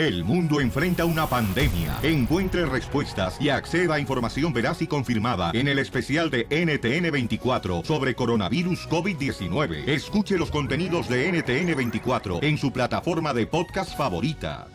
El mundo enfrenta una pandemia. Encuentre respuestas y acceda a información veraz y confirmada en el especial de NTN24 sobre coronavirus COVID-19. Escuche los contenidos de NTN24 en su plataforma de podcast favorita.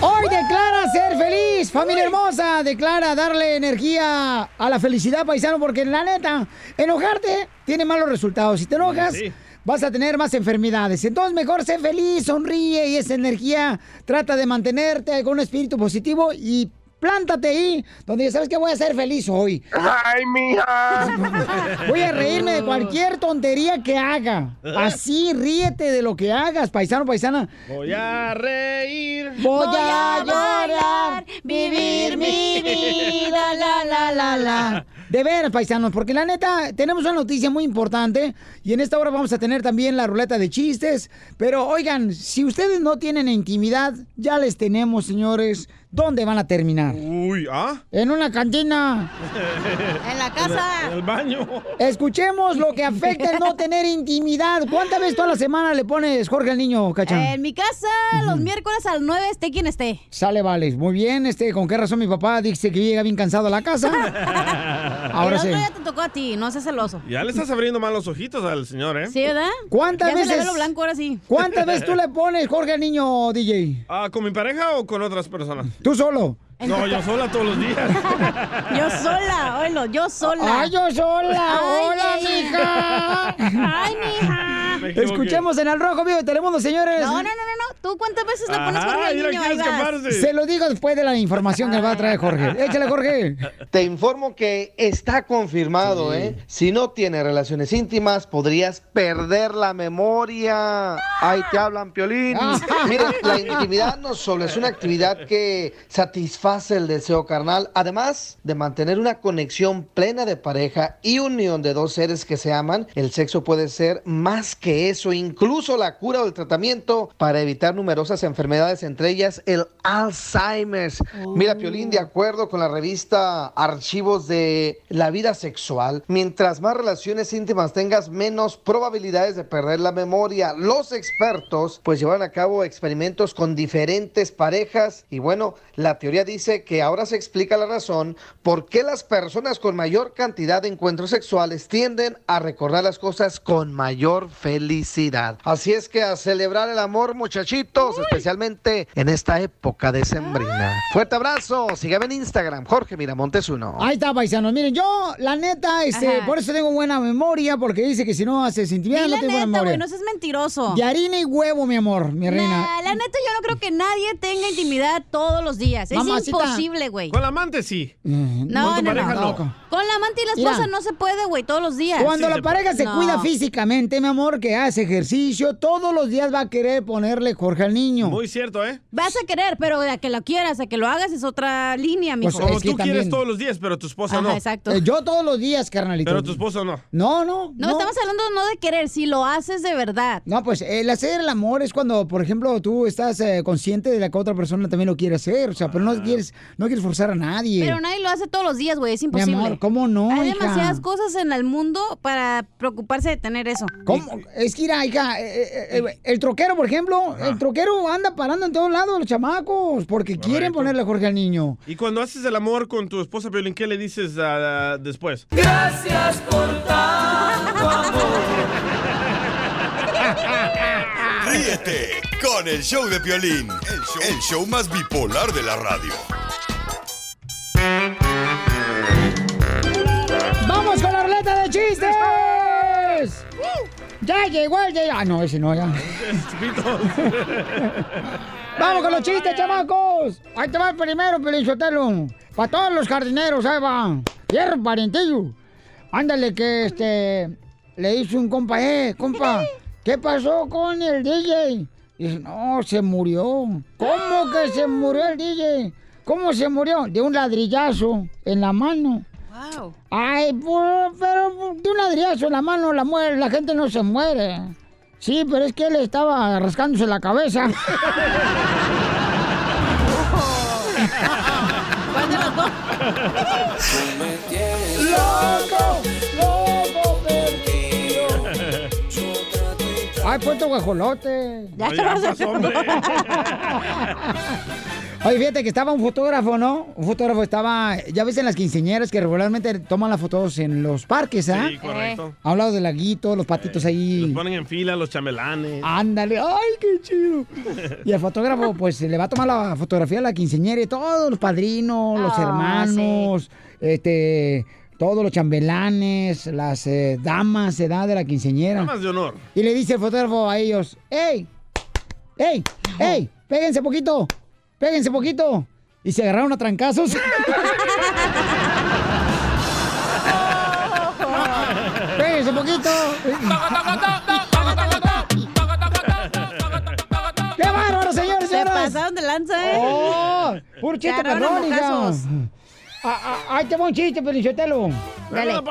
Hoy declara ser feliz, familia hermosa. Declara darle energía a la felicidad, paisano, porque la neta, enojarte tiene malos resultados. Si te enojas, Sí. Vas a tener más enfermedades. Entonces, mejor sé feliz, sonríe y esa energía trata de mantenerte con un espíritu positivo y plántate ahí, donde ya sabes que voy a ser feliz hoy. ¡Ay, mija! Voy a reírme de cualquier tontería que haga. Así, ríete de lo que hagas, paisano, paisana. Voy a reír. Voy a llorar, vivir mi vida, la, la, la, la. De veras, paisanos, porque la neta, tenemos una noticia muy importante y en esta hora vamos a tener también la ruleta de chistes. Pero oigan, si ustedes no tienen intimidad, ya les tenemos, señores, ¿dónde van a terminar? Uy, ¿ah? En una cantina. En la casa. En el baño. Escuchemos lo que afecta el no tener intimidad. ¿Cuántas veces toda la semana le pones Jorge al niño, cachán? En mi casa, los miércoles al 9, esté quien esté. Sale, vale. Muy bien, este, ¿con qué razón mi papá dice que llega bien cansado a la casa? Ahora el sí. ya te tocó a ti, no seas celoso. Ya le estás abriendo mal los ojitos al señor, ¿eh? ¿Sí, verdad? ¿Cuántas ya se le ve veces- lo blanco ahora sí. ¿Cuántas veces tú le pones Jorge al niño, DJ? Ah, ¿Con mi pareja o con otras personas? ¿Tú solo? No, yo sola todos los días. Yo sola, oílo, yo sola. ¡Ay, yo sola! ¡Hola, mija! Ay, mija. Escuchemos en el Rojo Vivo de Telemundo, señores. No, no, no, no, no. ¿Tú cuántas veces le pones Jorge niño? Se lo digo después de la información que le va a traer Jorge. Échale, Jorge. Te informo que está confirmado, ¿eh? Si no tienes relaciones íntimas, podrías perder la memoria. Ahí te hablan, Piolín. Mira, la intimidad no solo es una actividad que satisface el deseo carnal, además de mantener una conexión plena de pareja y unión de dos seres que se aman, el sexo puede ser más que eso, incluso la cura o el tratamiento para evitar numerosas enfermedades, entre ellas el Alzheimer's. Mira, Piolín, de acuerdo con la revista Archivos de la Vida Sexual, mientras más relaciones íntimas tengas, menos probabilidades de perder la memoria. Los expertos pues llevan a cabo experimentos con diferentes parejas y bueno, la teoría dice que ahora se explica la razón por qué las personas con mayor cantidad de encuentros sexuales tienden a recordar las cosas con mayor felicidad. Así es que a celebrar el amor, muchachitos, especialmente en esta época decembrina. Fuerte abrazo, sígueme en Instagram, Jorge Miramontes uno. Ahí está, paisanos. Miren, yo, la neta, este, Ajá. por eso tengo buena memoria, porque dice que si no haces intimidad, Di no la tengo buena neta, memoria. güey, no seas mentiroso. De harina y huevo, mi amor, mi reina. Nah, la neta, yo no creo que nadie tenga intimidad todos los días. Es Mamacita. imposible, güey. Con la amante sí. No, con tu no, pareja no. no. Con la amante y la Mira. esposa no se puede, güey, todos los días. Cuando Sí la se pareja se No. cuida físicamente, mi amor, que hace ejercicio, todos los días va a querer ponerle Jorge al niño. Muy cierto, ¿eh? Vas a querer, pero de a que lo quieras, a que lo hagas es otra línea, mijo. Pues, Como Es que tú quieres todos los días, pero tu esposa Ajá, no. exacto. Eh, yo todos los días, carnalito. Pero tu esposa no. No, no, no, estamos hablando no de querer, si lo haces de verdad. No, pues el hacer el amor es cuando, por ejemplo, tú estás eh, consciente de la que otra persona también lo quiere hacer. O sea, pero no quieres, no quieres forzar a nadie. Pero nadie lo hace todos los días, güey, es Mi imposible. amor, ¿cómo no, Hay hija? demasiadas cosas en el mundo para preocuparse de tener eso. ¿Cómo? Es que, mira, hija, eh, eh, eh, el troquero, por ejemplo, el troquero anda parando en todos lados los chamacos porque quieren ponerle Jorge al niño. Y cuando haces el amor con tu esposa, Piolín, ¿qué le dices ah, después? Ríete con el show de Piolín, el show, el show más bipolar de la radio. ¡Vamos con la ruleta de chistes! ¡Ya llegó el de... Ah, no, ese no, ya. ¡Vamos con los chistes, chamacos! Ahí te va el primero, Pelizotelo. Para todos los jardineros, ahí va. Hierro, parentillo. Ándale, que este... Le dice un compa, eh, compa, ¿qué pasó con el DJ? Dice, no, se murió. ¿Cómo que se murió el DJ? ¿Cómo se murió? De un ladrillazo en la mano. Wow. Ay, por- pero de un ladrillazo en la mano la, muere, la gente no se muere. Sí, pero es que él estaba rascándose la cabeza. ¿Cuál de los dos? ¡Loco! ¡Loco perdido! Ay, puesto guajolote. Ya No, ya pasó, hombre. Oye, fíjate que estaba un fotógrafo, ¿no? Un fotógrafo estaba, ya ves en las quinceañeras que regularmente toman las fotos en los parques, ¿ah? Sí, correcto. A un lado del laguito, los patitos Los ahí. ponen en fila los chamelanes. Ándale, ay, qué chido. Y el fotógrafo, pues, le va a tomar la fotografía a la quinceañera y todos los padrinos, los Ah, hermanos, este, todos los chambelanes, las eh, damas, edad de la quinceañera. Damas de honor. Y le dice el fotógrafo a ellos, ¡Ey! ¡Ey! ¡Ey! ¡Péguense poquito! ¡Péguense poquito! Y se agarraron a trancazos. ¡Péguense poquito! ¡Qué bárbaro, señores, Se pasaron de lanza, ¿eh? ¡Oh! ¡Puro chiste perrón. Ah, ah, ¡Ahí te va un chiste, Pelichotelo! Dale.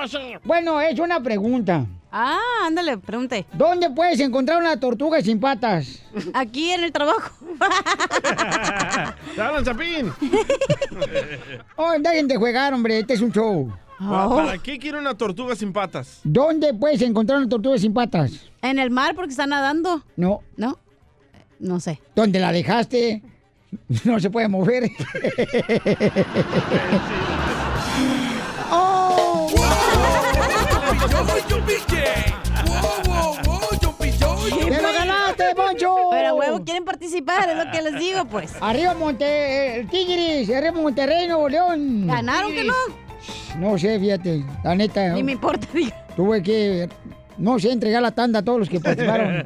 Bueno, es una pregunta. Ah, ándale, pregunte. ¿Dónde puedes encontrar una tortuga sin patas? Aquí en el trabajo. ¡Te hablan, Chapín! Oh, dejen de jugar, hombre. Este es un show. ¿Pa- Oh. ¿Para qué quiere una tortuga sin patas? ¿Dónde puedes encontrar una tortuga sin patas? En el mar porque está nadando. No. ¿No? No sé. ¿Dónde la dejaste? No se puede mover. ¡Te lo ganaste, Poncho! Pero huevo, quieren participar, es lo que les digo, pues. Arriba Monte... El Tigris, arriba Monterrey, Nuevo León. ¿Ganaron que no? No sé, fíjate. La neta. Ni me importa, diga. Tuve que... No sé, entregar la tanda a todos los que participaron.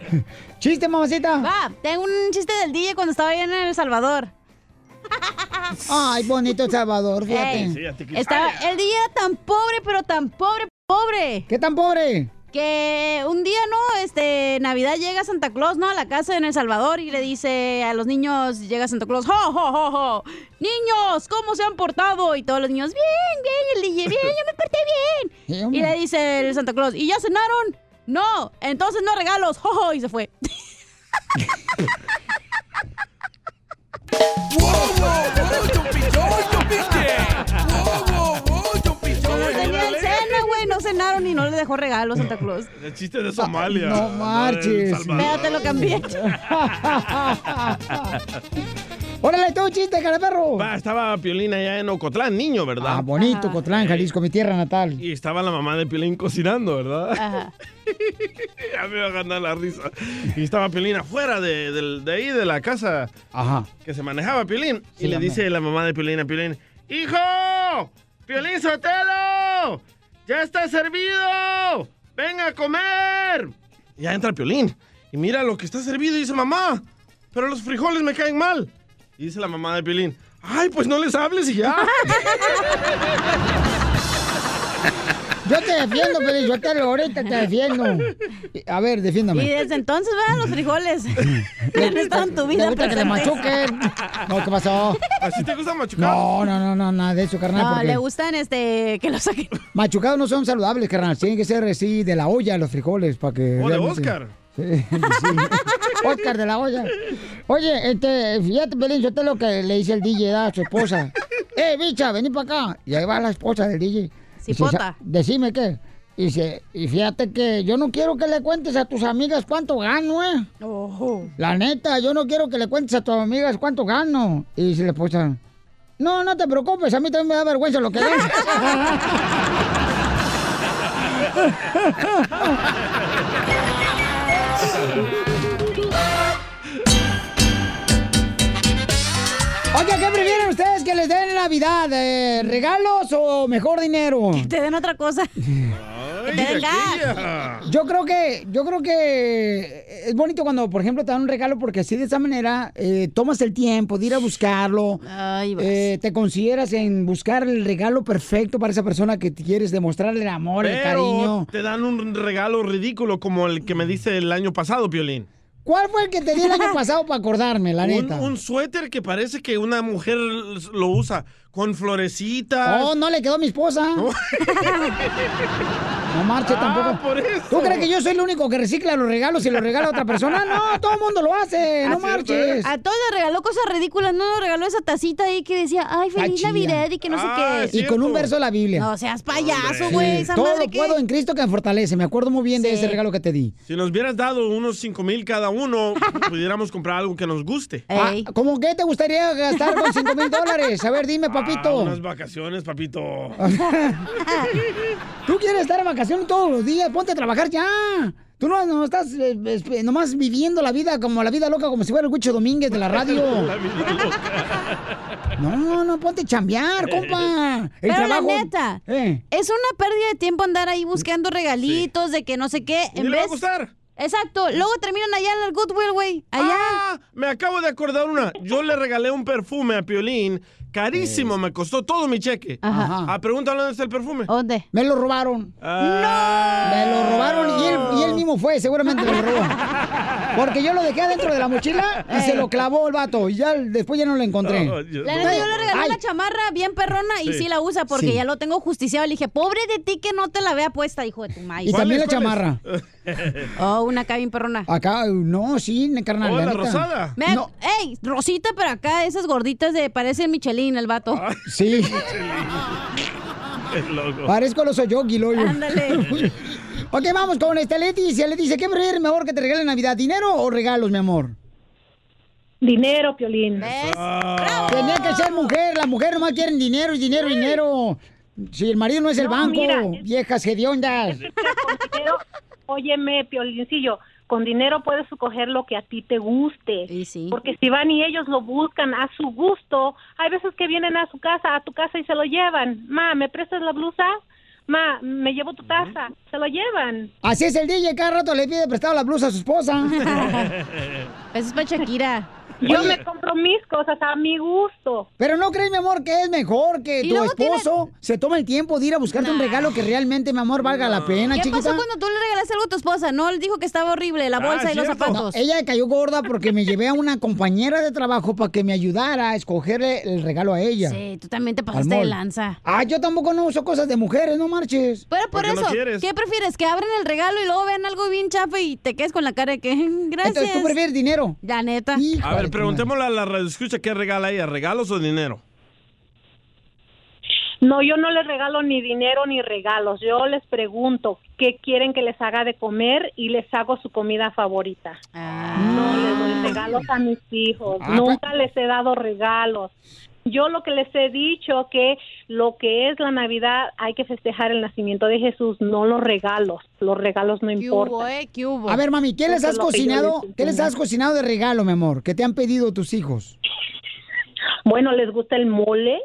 ¿Chiste, mamacita? Va, tengo un chiste del DJ cuando estaba allá en El Salvador. Ay, bonito El Salvador, fíjate. Ey. Sí, Estaba, el DJ era tan pobre, pero tan pobre, pobre. ¿Qué tan pobre? Que un día, ¿no? Este, Navidad llega Santa Claus, ¿no? A la casa en El Salvador y le dice a los niños, llega Santa Claus, ¡Jo, jo, jo, jo! Niños, ¿cómo se han portado? Y todos los niños, bien, bien, el DJ, bien, yo me porté bien. Y le dice el Santa Claus, ¿y ya cenaron? No, entonces no regalos, ¡jo, jo! Y se fue. dejó regalos Santa Claus. El chiste de Somalia. No marches. El Salvador. Pero te lo cambié. ¡Órale, tú, chiste, cara perro! Va, estaba Piolín allá en Ocotlán, niño, ¿verdad? Ah, bonito, Cotlán, Jalisco, mi tierra natal. Y estaba la mamá de Piolín cocinando, ¿verdad? Ajá. ya me iba a ganar la risa. Y estaba Piolín afuera de, de ahí, de la casa Ajá. que se manejaba Piolín. Sí, y le dice la mamá de Piolín a Piolín, ¡Hijo! ¡Piolín Sotelo! ¡Ya está servido! ¡Venga a comer! Y ya entra Piolín. Y mira lo que está servido y dice, mamá, pero los frijoles me caen mal. Y dice la mamá de Piolín, ¡ay, pues no les hables y ya! Yo te defiendo, pero yo te ahorita te defiendo. A ver, Y defiéndame. desde entonces, vean los frijoles. Han estado en tu ¿Le vida gusta que te machuquen? No, ¿qué pasó? ¿Así te gusta machucar? No, no, no, no, nada de eso, carnal. No, porque le gustan este que lo saquen. machucados no son saludables, carnal. Tienen que ser así de la olla los frijoles para que. O de Oscar. Sí, sí. Oscar de la olla. Oye, este, fíjate, Belén, yo te lo que le dice el DJ a su esposa. ¡Eh, bicha, vení para acá! Y ahí va la esposa del DJ. Dice, Cipota. "Sa- Decime qué. Y dice, y fíjate que yo no quiero que le cuentes a tus amigas cuánto gano, ¿eh? La neta, yo no quiero que le cuentes a tus amigas cuánto gano. Y dice la esposa, no, no te preocupes, a mí también me da vergüenza lo que ves. que les den en Navidad? eh, ¿Regalos o mejor dinero? Te den otra cosa. Ay, te den gas. aquella. Yo creo que, yo creo que es bonito cuando, por ejemplo, te dan un regalo porque así de esa manera eh, tomas el tiempo de ir a buscarlo. Ay, eh, te consideras en buscar el regalo perfecto para esa persona que quieres demostrarle el amor, el cariño. te dan un regalo ridículo como el que me dice el año pasado, Piolín. ¿Cuál fue el que te di el año pasado para acordarme, la Un, neta? un suéter que parece que una mujer lo usa con florecitas. Oh, no le quedó a mi esposa. No marche Ah, tampoco. por eso. ¿Tú crees que yo soy el único que recicla los regalos y los regala a otra persona? No, todo el mundo lo hace, no Ah, marches. A todos les regaló cosas ridículas, no nos regaló esa tacita ahí que decía, ay, feliz. Navidad y que no Ah, sé qué. Y con un verso de la Biblia. No seas payaso, güey, Sí, todo madre lo que... puedo en Cristo que me fortalece. Me acuerdo muy bien de ese regalo que te di. Si nos hubieras dado unos 5 mil cada uno, pudiéramos comprar algo que nos guste. Ah. ¿Cómo que te gustaría gastar con 5 mil dólares? A ver, dime, Ah, papito. unas vacaciones, papito. Tú quieres estar en vacaciones todos los días, ponte a trabajar ya. Tú no, no estás eh, eh, nomás viviendo la vida como la vida loca, como si fuera el Huicho Domínguez de la radio. La. No, no, ponte a chambear, compa. El Pero la neta, Eh. es una pérdida de tiempo andar ahí buscando regalitos de que no sé qué. Ni En le va a vez... gustar. Exacto, luego terminan allá en el Goodwill, güey. Allá. Ah, me acabo de acordar una. Yo le regalé un perfume a Piolín. Carísimo, me costó todo mi cheque. Ajá. Ah, pregúntale dónde está el perfume. ¿Dónde? Me lo robaron. Ah. Me lo robaron y él, y él mismo fue, seguramente me lo robó. Porque yo lo dejé adentro de la mochila y se lo clavó el vato. Y ya después ya no lo encontré. Oh, Dios. La neta, yo le regalé Ay. una chamarra bien perrona y Sí. la usa porque Sí. ya lo tengo justiciado. Le dije, pobre de ti que no te la vea puesta, hijo de tu Y maíz. ¿Cuál también es, la chamarra. Oh, una acá bien perrona. Acá, no, sí, carnal. Oh, la rosada. Me- No. Ey, Rosita, pero acá esas gorditas de parece Michelin el vato. Ah. Sí, El loco. parezco los Oyogi, loyo. Ándale. ok, vamos con esta Leticia. Le dice, ¿qué prefieres mejor que te regalen Navidad? ¿Dinero o regalos, mi amor? Dinero, Piolín. Ah. Tenía que ser mujer. Las mujeres nomás quieren dinero y dinero y dinero. Si el marido no es el No, banco, mira. viejas hediondas. Óyeme, Piolincillo, con dinero puedes escoger lo que a ti te guste. Y sí. Porque si van y ellos lo buscan a su gusto, hay veces que vienen a su casa, a tu casa y se lo llevan. Ma, ¿me prestas la blusa? Ma, me llevo tu taza. Se lo llevan. Así es el DJ, cada rato le pide prestado la blusa a su esposa. Eso es para Shakira. Yo me compro mis cosas a mi gusto. Pero no crees, mi amor, que es mejor que tu esposo se tome el tiempo de ir a buscarte un regalo que realmente, mi amor, valga la pena, ¿Qué chiquita. pasó cuando tú le regalaste algo a tu esposa? No, él dijo que estaba horrible, la Ah, bolsa y los zapatos. Ella cayó gorda porque me llevé a una compañera de trabajo para que me ayudara a escogerle el regalo a ella. Sí, tú también te pasaste de lanza. Ah, yo tampoco no uso cosas de mujeres, no marches. Pero por ¿Por qué no eso, quieres? ¿qué prefieres? Que abren el regalo y luego vean algo bien chafa y te quedes con la cara de que gracias. Entonces, ¿tú prefieres dinero? La neta. Hijo A ver, preguntémosle a la radio escucha qué regala ella, regalos o dinero. No, yo no les regalo ni dinero ni regalos. Yo les pregunto qué quieren que les haga de comer y les hago su comida favorita. Ah. No les doy regalos a mis hijos. Ah, Nunca les he dado regalos. Yo lo que les he dicho que lo que es la Navidad hay que festejar el nacimiento de Jesús, no los regalos. Los regalos no ¿Qué hubo, importan. eh? ¿Qué hubo? A ver, mami, ¿qué les has cocinado? ¿Qué les has cocinado de regalo, mi amor? ¿Qué te han pedido tus hijos? Bueno, les gusta el mole,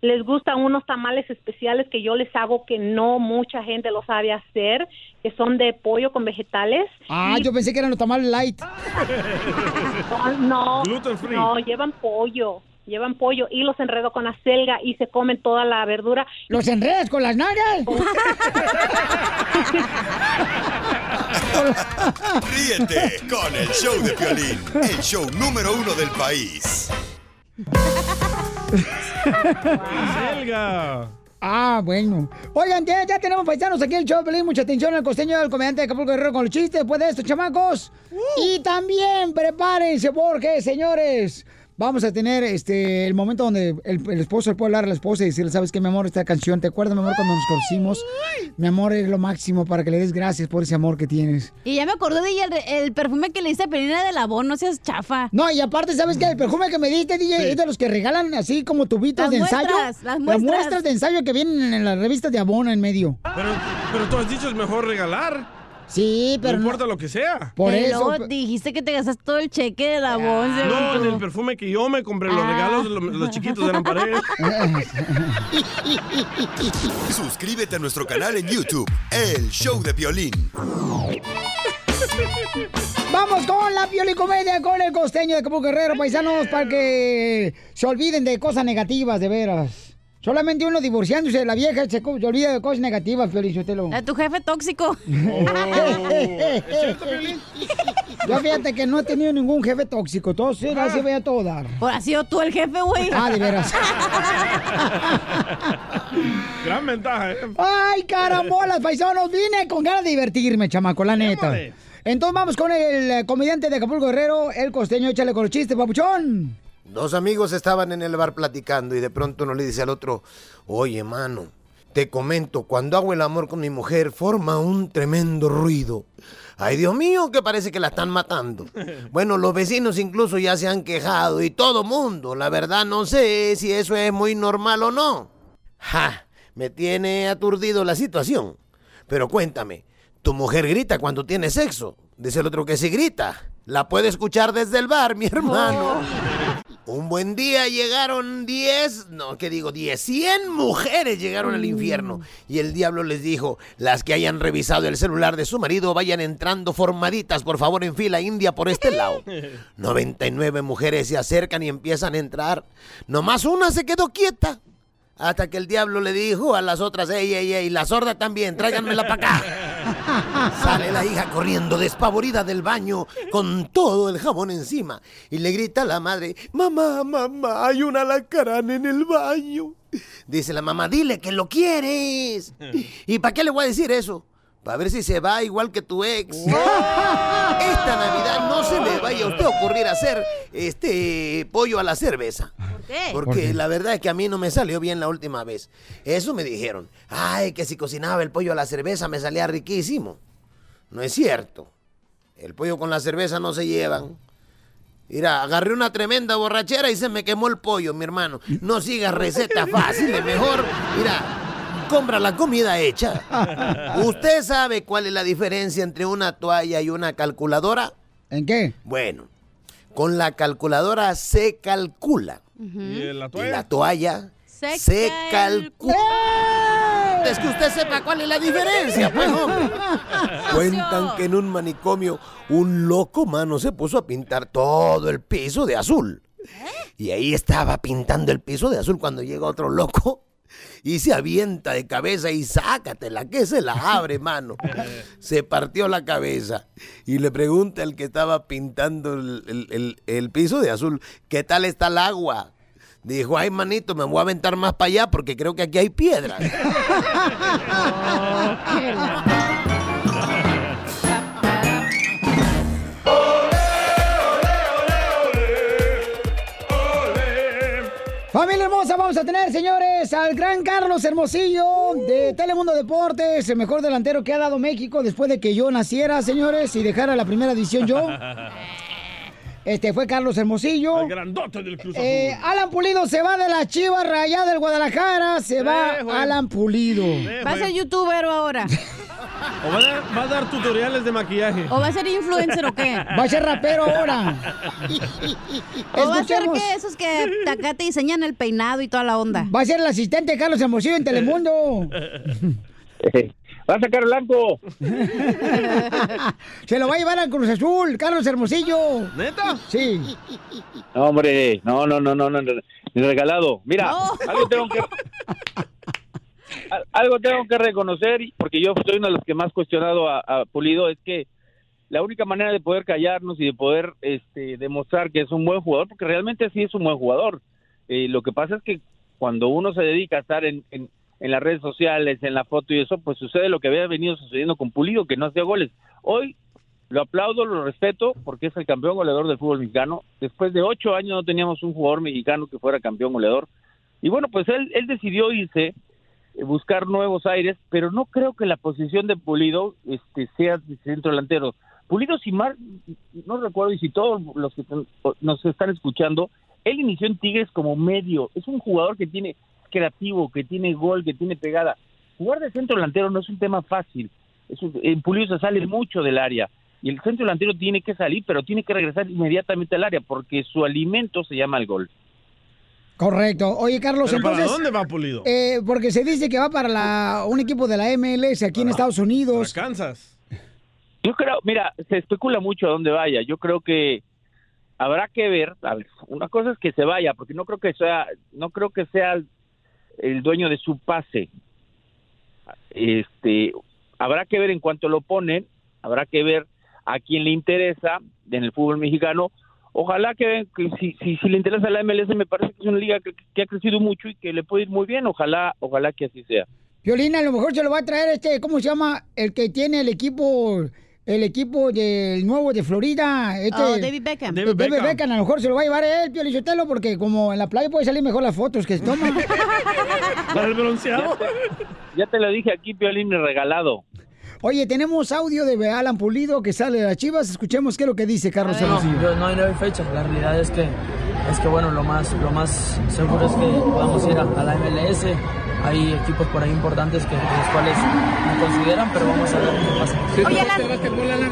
les gustan unos tamales especiales que yo les hago que no mucha gente lo sabe hacer, que son de pollo con vegetales. Ah, Y- yo pensé que eran los tamales light. no, Gluten free. no, llevan pollo, llevan pollo y los enredo con la selga y se comen toda la verdura. ¿Los enredas con las nalgas? Ríete con el show de Piolín, el show número uno del país. Selga. Ah, bueno. Oigan, ya, ya tenemos paisanos aquí en el show, Pelín. Mucha atención al costeño del comediante de Acapulco Guerrero con los chistes después de esto, chamacos. Y también prepárense porque, señores, vamos a tener este el momento donde el, el esposo le puede hablar a la esposa y decirle, ¿sabes qué, mi amor? Esta canción, ¿te acuerdas, mi amor, cuando nos conocimos? Mi amor es lo máximo para que le des gracias por ese amor que tienes. Y ya me acordé de ella, el, el perfume que le hice a Pelina de Labón, no seas chafa. No, y aparte, ¿sabes qué? El perfume que me diste, DJ, es de los que regalan así como tubitos Las de ensayo. muestras, las muestras. muestras de ensayo que vienen en las revistas de Abona en medio. Pero, pero tú has dicho es mejor regalar. Sí, pero no no- importa lo que sea. por Y eso. luego dijiste que te gastaste todo el cheque de Labón. según No, en el perfume que yo me compré, los Ah. regalos, lo- los, chiquitos eran para él. Suscríbete a nuestro canal en YouTube, El Show de Piolín. Vamos con la piolicomedia con el costeño de Acapulco Guerrero, paisanos, para que se olviden de cosas negativas, de veras. Solamente uno divorciándose de la vieja se, se olvida de cosas negativas, Felicitelo. A tu jefe tóxico. Oh, ¿Es cierto, Piolín? Yo fíjate que no he tenido ningún jefe tóxico, todo se Ah. se ve a todo dar. Por ha sido tú el jefe, güey. Ah, de veras. Gran ventaja, ¿eh? Ay, carambolas, paisanos. Vine con ganas de divertirme, chamaco, la neta. Entonces vamos con el eh, comediante de Acapulco Guerrero, el costeño. Échale con los chistes, papuchón. Dos amigos estaban en el bar platicando y de pronto uno le dice al otro, oye, mano, te comento, cuando hago el amor con mi mujer forma un tremendo ruido. Ay, Dios mío, que parece que la están matando. Bueno, los vecinos incluso ya se han quejado y todo mundo. La verdad no sé si eso es muy normal o no. Ja, me tiene aturdido la situación. Pero cuéntame, ¿tu mujer grita cuando tiene sexo? Dice el otro que sí grita. La puede escuchar desde el bar, mi hermano. Un buen día llegaron 10, no, ¿qué digo? 10, 100 mujeres llegaron al infierno. Y el diablo les dijo, las que hayan revisado el celular de su marido vayan entrando formaditas, por favor, en fila india por este lado. 99 mujeres se acercan y empiezan a entrar. Nomás una se quedó quieta. Hasta que el diablo le dijo a las otras, ey, ey, ey, la sorda también, tráiganmela para acá. Sale la hija corriendo despavorida del baño con todo el jabón encima y le grita a la madre, mamá, mamá, hay un alacrán en el baño. Dice la mamá, dile que lo quieres. ¿Y para qué le voy a decir eso? Para ver si se va igual que tu ex. Esta Navidad no se le vaya a usted a ocurrir hacer este pollo a la cerveza. ¿Por qué? Porque la verdad es que a mí no me salió bien la última vez. Eso me dijeron. Ay, que si cocinaba el pollo a la cerveza me salía riquísimo. No es cierto. El pollo con la cerveza no se llevan. Mira, agarré una tremenda borrachera y se me quemó el pollo, mi hermano. No sigas recetas fáciles, mejor, mira, compra la comida hecha. ¿Usted sabe cuál es la diferencia entre una toalla y una calculadora? ¿En qué? Bueno, con la calculadora se calcula. ¿Y la Y toalla? la toalla Se se, calcula. calcula. Es que usted sepa cuál es la diferencia, pues, hombre. Cuentan que en un manicomio un loco mano se puso a pintar todo el piso de azul. Y ahí estaba pintando el piso de azul cuando llega otro loco y se avienta de cabeza y sácatela, que se la abre, mano. Se partió la cabeza y le pregunta al que estaba pintando el, el- el- el piso de azul, ¿qué tal está el agua? Dijo, ay, manito, me voy a aventar más para allá porque creo que aquí hay piedras. Familia hermosa, vamos a tener, señores, al gran Carlos Hermosillo de Telemundo Deportes, el mejor delantero que ha dado México después de que yo naciera, señores, y dejara la primera edición yo. Este fue Carlos Hermosillo. El grandote del Cruz Eh. Alan Pulido se va de la Chivas Rayada del Guadalajara, se va Eh. Alan Pulido. Eh, Va a ser youtuber ahora. ¿O va a, dar, va a dar tutoriales de maquillaje? ¿O va a ser influencer o qué? Va a ser rapero ahora. ¿O va a ser que esos que acá te diseñan el peinado y toda la onda? Va a ser el asistente de Carlos Hermosillo en Telemundo. Va a sacar blanco. Se lo va a llevar al Cruz Azul, Carlos Hermosillo. ¿Neta? Sí. No, hombre, no, no, no, no, no, no, ni regalado. Mira, No. algo tengo que al- algo tengo que reconocer, porque yo soy uno de los que más cuestionado a, a Pulido, es que la única manera de poder callarnos y de poder este, demostrar que es un buen jugador, porque realmente sí es un buen jugador. Eh, lo que pasa es que cuando uno se dedica a estar en, en, en las redes sociales, en la foto y eso, pues sucede lo que había venido sucediendo con Pulido, que no hacía goles. Hoy lo aplaudo, lo respeto, porque es el campeón goleador del fútbol mexicano. Después de ocho años no teníamos un jugador mexicano que fuera campeón goleador. Y bueno, pues él, él decidió irse, eh, buscar nuevos aires, pero no creo que la posición de Pulido este, sea de centro delantero. Pulido, si mal, no recuerdo, y si todos los que nos están escuchando, él inició en Tigres como medio. Es un jugador que tiene creativo, que tiene gol, que tiene pegada. Jugar de centro delantero no es un tema fácil. Es un- en Pulido se sale mucho del área. Y el centro delantero tiene que salir, pero tiene que regresar inmediatamente al área, porque su alimento se llama el gol. Correcto. Oye, Carlos, ¿Pero para entonces. dónde va Pulido? eh, porque se dice que va para la, un equipo de la MLS aquí en Estados Para Unidos. Kansas. Yo creo, mira, se especula mucho a dónde vaya. Yo creo que habrá que ver. A ver, una cosa es que se vaya, porque no creo que sea, no creo que sea el, dueño de su pase. Este, habrá que ver en cuanto lo ponen, habrá que ver a quién le interesa en el fútbol mexicano ojalá que, que si, si, si le interesa la MLS, me parece que es una liga que, que ha crecido mucho y que le puede ir muy bien. Ojalá, ojalá que así sea. Violina, a lo mejor se lo va a traer este, ¿cómo se llama? El que tiene el equipo, el equipo del nuevo de Florida. Este, Oh, David Beckham. David, Beckham. a lo mejor se lo va a llevar él, Pio Lizotelo, porque como en la playa puede salir mejor las fotos que se toman. Para el bronceado. Ya te lo dije aquí, Piolín, regalado. Oye, tenemos audio de Alan Pulido que sale de las chivas. Escuchemos qué es lo que dice Carlos No, Hermosillo. yo- no hay nueve fechas. La realidad es que, es que bueno, lo más, lo más seguro es que podamos ir a, a la MLS. Hay equipos por ahí importantes que los cuales me consideran, pero vamos a ver qué pasa. Oye, Alan.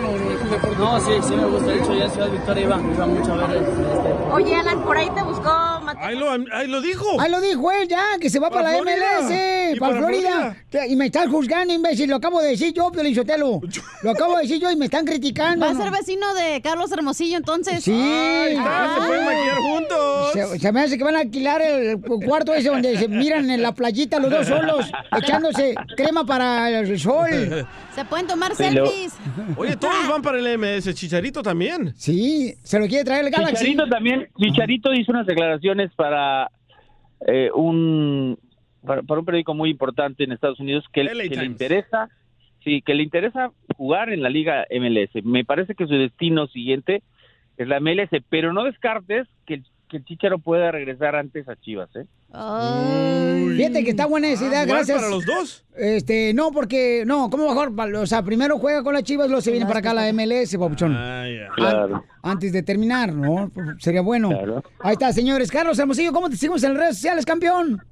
No, sí, sí me gusta. De hecho, ya en Ciudad Victoria iba, iba mucho a ver este, Oye, Alan, por ahí te buscó Mateo. Ahí lo, ahí lo dijo. Ahí lo dijo él ya, que se va para, Para la. MLS, para, para Florida. Y me están juzgando, imbécil. Lo acabo de decir yo, Pio Lizotelo. Lo acabo de decir yo y me están criticando. Va a ser vecino de Carlos Hermosillo, entonces. Sí. Ahí está, se pueden maquillar juntos. Se, se me hace que van a alquilar el cuarto ese donde se miran en la playita los dos solos, echándose crema para el sol. Se pueden tomar Sí, lo- selfies. Oye, todos van para el MS. Chicharito también. Sí, se lo quiere traer el Galaxy. Chicharito también, Chicharito hizo unas declaraciones para eh, un para, para un periódico muy importante en Estados Unidos que, que le interesa, sí, que le interesa jugar en la liga MLS. Me parece que su destino siguiente es la MLS, pero no descartes que el, que el Chicharo pueda regresar antes a Chivas, ¿eh? Uy. Fíjate que está buena esa idea, Ah, ¿jugar gracias. para los dos? Este, no, porque, no, ¿cómo mejor? O sea, primero juega con las chivas, luego se viene para acá la MLS, papuchón. Ah, ya. Claro. Antes de terminar, ¿no? Sería bueno. Claro. Ahí está, señores. Carlos Hermosillo, ¿cómo te seguimos en las redes sociales, campeón?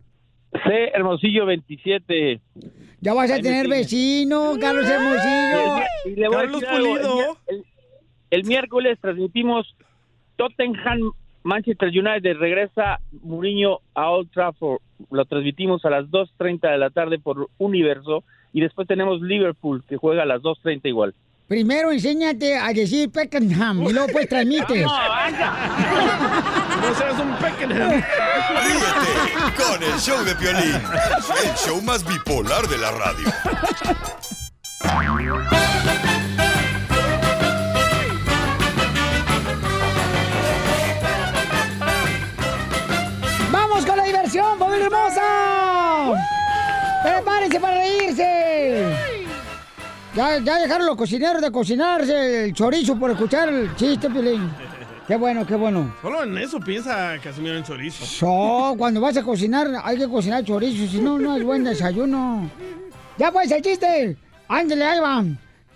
C. Hermosillo 27. Ya vas a Ahí tener vecino, Carlos Hermosillo. Y le voy a Carlos decir algo, Pulido. El, el- el miércoles transmitimos Tottenham Manchester United regresa Mourinho a Old Trafford. Lo transmitimos a las 2.30 de la tarde por Universo. Y después tenemos Liverpool, que juega a las 2.30 igual. Primero enséñate a decir Peckham y luego pues transmites. No seas un Peckenham. Ríete con el show de Piolín, el show más bipolar de la radio. Ya, ya dejaron los cocineros de cocinarse el chorizo por escuchar el chiste, Pilín. Qué bueno, qué bueno. Solo en eso piensa Casimiro en chorizo. So, cuando vas a cocinar, hay que cocinar chorizo, si no, no es buen desayuno. Ya pues, el chiste. Ándale, ahí va.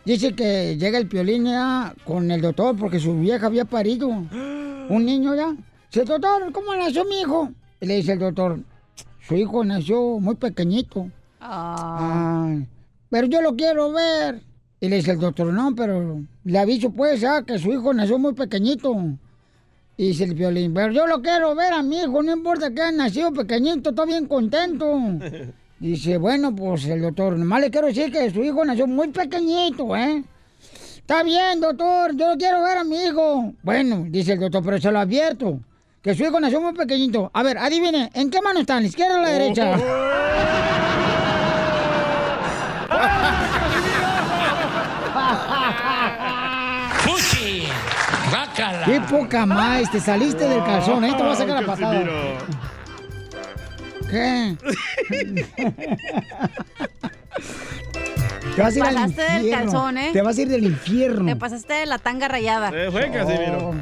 Dice que llega el piolín ya con el doctor porque su vieja había parido. Un niño ya. Dice, doctor, ¿cómo nació mi hijo? Y le dice el doctor, su hijo nació muy pequeñito. Ay, pero yo lo quiero ver. Y le dice el doctor, no, pero le aviso pues ah, que su hijo nació muy pequeñito. Y dice el violín, pero yo lo quiero ver a mi hijo, no importa que haya nacido pequeñito, está bien contento. Dice, bueno, pues el doctor, nomás le quiero decir que su hijo nació muy pequeñito, ¿eh? Está bien, doctor, yo quiero ver a mi hijo. Bueno, dice el doctor, pero se lo advierto, que su hijo nació muy pequeñito. A ver, adivine, ¿en qué mano está? ¿En la izquierda o la derecha? ¡Fuchi! ¡Guácala! ¡Qué poca más! Te saliste del calzón, ahí te voy a sacar la patada. ¿Qué? Te vas a ir al Pasaste del infierno. calzón, ¿eh? Te vas a ir del infierno. Te pasaste de la tanga rayada. Eh, fue Casimiro. Oh.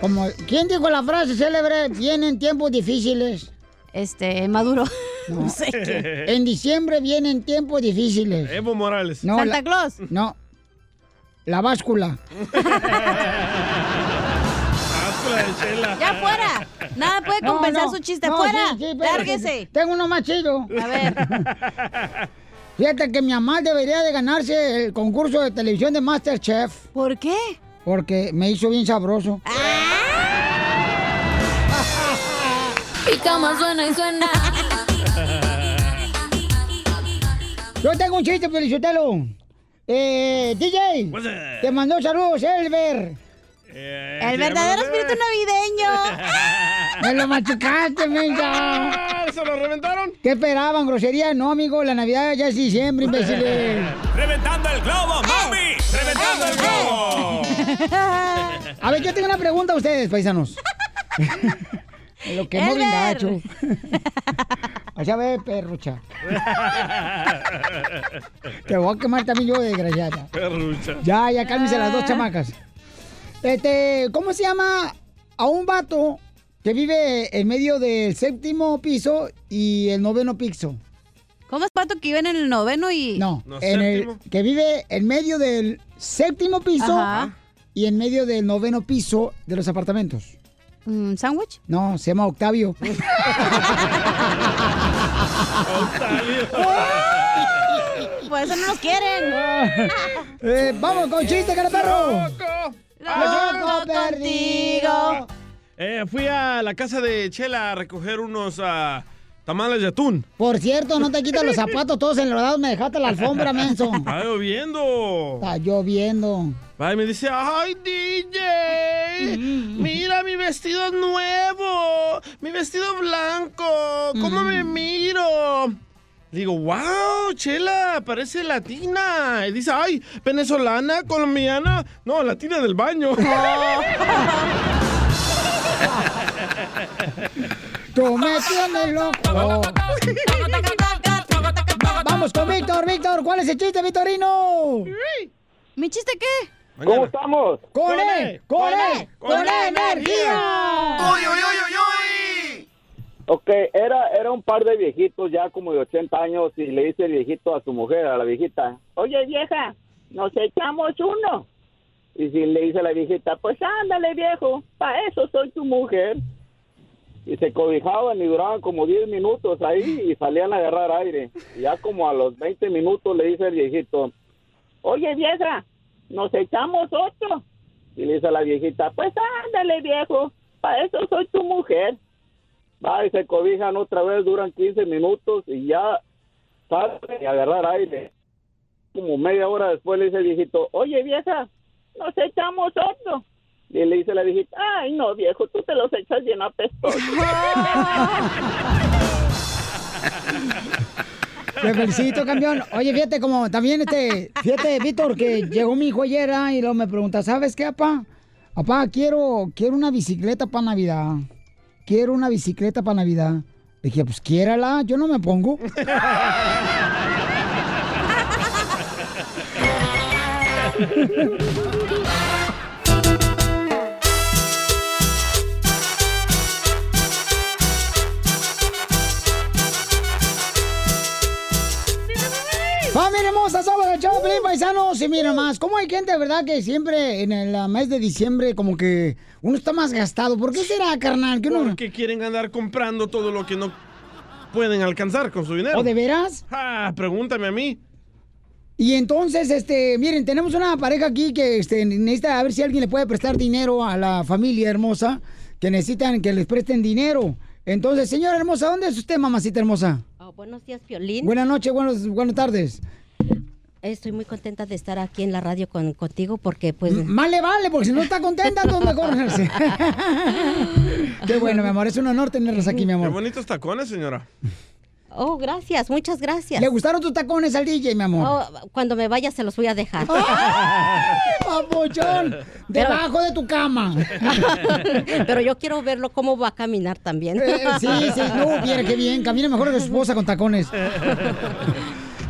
Como, ¿Quién dijo la frase célebre? Vienen tiempos difíciles. Este, Maduro. No. No sé qué. En diciembre vienen tiempos difíciles. Evo Morales. No, Santa la- Claus. No. La báscula. Báscula de chela. Ya fuera. Nada puede compensar no. su chiste. No, fuera. sí. Lárguese. Tengo uno más chido. A ver. Fíjate que mi mamá debería de ganarse el concurso de televisión de Masterchef. ¿Por qué? Porque me hizo bien sabroso. Cama suena y suena. Yo tengo un chiste, Felicitelo. Eh, DJ, te mandó saludos, Elber. Eh, El verdadero espíritu navideño. Me lo machucaste, mensa. Ah, ¿Se lo reventaron? ¿Qué esperaban, grosería? No, amigo, la Navidad ya es diciembre, imbéciles. ¡Reventando el globo, mami! ¡Reventando el globo! A ver, yo tengo una pregunta a ustedes, paisanos. Lo que Elber. gacho. Allá ve, perrucha. Te voy a quemar también yo, desgraciada. Perrucha. Ya, ya cálmense las dos chamacas. Este, ¿cómo se llama a un vato que vive en medio del séptimo piso y el noveno piso? ¿Cómo es pato que vive en el noveno y...? No, No, en el, que vive en medio del séptimo piso Ajá. y en medio del noveno piso de los apartamentos. ¿Un sándwich? No, se llama Octavio. Por eso no nos quieren. Eh, vamos con chiste, cara perro. Loco contigo. Eh, fui a la casa de Chela a recoger unos ah, tamales de atún. Por cierto, no te quitas los zapatos todos enlodados, me dejaste la alfombra, menso. Está lloviendo. Está lloviendo. Va y me dice, ay, DJ, mira mi vestido nuevo, mi vestido blanco, ¿cómo me miro? Digo, wow, Chela, parece latina. Y dice, ay, venezolana, colombiana. No, latina del baño. Tú me tienes loco. Vamos con Víctor, Víctor. ¿Cuál es el chiste, Victorino? ¿Mi chiste qué? ¿Cómo estamos? ¡Con él! ¡Con él! ¡Con energía! ¡Uy, uy, uy, uy, Ok, era, era un par de viejitos ya como de 80 años y le dice el viejito a su mujer, a la viejita, oye vieja, nos echamos uno. Y si le dice la viejita, pues ándale viejo, para eso soy tu mujer. Y se cobijaban y duraban como 10 minutos ahí y salían a agarrar aire. Y ya como a los 20 minutos le dice el viejito, oye vieja, nos echamos otro. Y le dice a la viejita, pues ándale viejo, para eso soy tu mujer. Va y se cobijan otra vez, duran 15 minutos y ya salen y agarrar aire. Como media hora después le dice el viejito, oye vieja, nos echamos otro. Y le dice la viejita, ay no viejo, tú te los echas bien apestosos. Te felicito, campeón. Oye, fíjate como también este, fíjate, Víctor, que llegó mi hijo ayer ah, y luego me pregunta, ¿sabes qué, papá? Papá, quiero, quiero una bicicleta para Navidad. Quiero una bicicleta para Navidad. Le dije, pues quiérala, yo no me pongo. ¡Familia hermosa! Somos el de Pelín, paisanos. Y mira más, ¿cómo hay gente, verdad, que siempre en el ah, mes de diciembre como que uno está más gastado? ¿Por qué será, carnal? Que uno... Porque quieren andar comprando todo lo que no pueden alcanzar con su dinero. ¿O de veras? Ah, pregúntame a mí. Y entonces, este, miren, tenemos una pareja aquí que este, necesita a ver si alguien le puede prestar dinero a la familia hermosa, que necesitan que les presten dinero. Entonces, señora hermosa, ¿dónde es usted, mamacita hermosa? Oh, buenos días, Violín. Buenas noches, buenos, buenas tardes. Estoy muy contenta de estar aquí en la radio con, contigo porque pues... Más le vale, porque si no está contenta, entonces mejor. Qué bueno, mi amor, es un honor tenerlos aquí, mi Qué amor. bonitos tacones, señora. Oh, gracias, muchas gracias. ¿Le gustaron tus tacones al DJ, mi amor? Oh, cuando me vaya se los voy a dejar. Papuchón, debajo de tu cama. Pero yo quiero verlo cómo va a caminar también. Eh, sí, sí, no, mira qué bien, camina mejor que su esposa con tacones.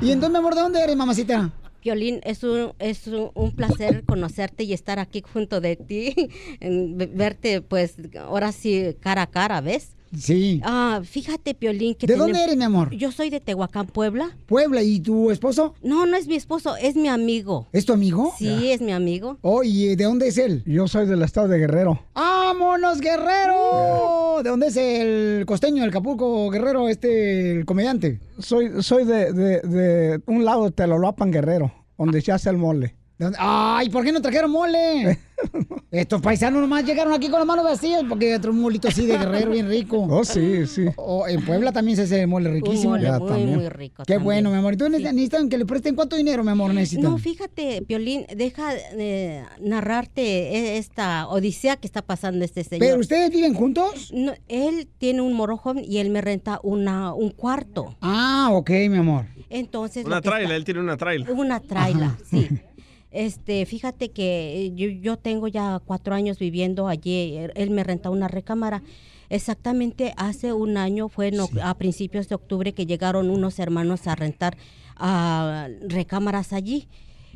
Y entonces, mi amor, ¿de dónde eres, mamacita? Violín, es un, es un, un placer conocerte y estar aquí junto de ti, en verte pues ahora sí cara a cara, ¿ves? Sí. Ah, fíjate, Piolín, que ¿De dónde eres, mi amor? Yo soy de Tehuacán, Puebla. Puebla, ¿y tu esposo? No, no es mi esposo, es mi amigo. ¿Es tu amigo? Sí, es mi amigo. Oh, ¿y de dónde es él? Yo soy del estado de Guerrero. ¡Vámonos, Guerrero! ¿De dónde es el costeño, el Capulco Guerrero, este, el comediante? Soy, soy de, de- de un lado de Telolapan, Guerrero, donde se hace el mole. Ay, ¿por qué no trajeron mole? Estos paisanos nomás llegaron aquí con las manos vacías porque otro molito así de guerrero bien rico. Oh, sí, sí. O en Puebla también se hace mole riquísimo. mole Ya, muy, también. muy rico Qué también. bueno, mi amor. Entonces necesitan que le presten cuánto dinero, mi amor, necesitan. No, fíjate, Piolín, deja de narrarte e- esta odisea que está pasando este señor. ¿Pero ustedes viven juntos? No, él tiene un morojón y él me renta una, un cuarto. Ah, ok, mi amor. Entonces... Una está- traila, él tiene una traila. Una traila, sí. Este, fíjate que eh, yo, yo tengo ya cuatro años viviendo allí. Él- Él me renta una recámara. Exactamente hace un año fue a principios de octubre que llegaron unos hermanos a rentar ah, recámaras allí.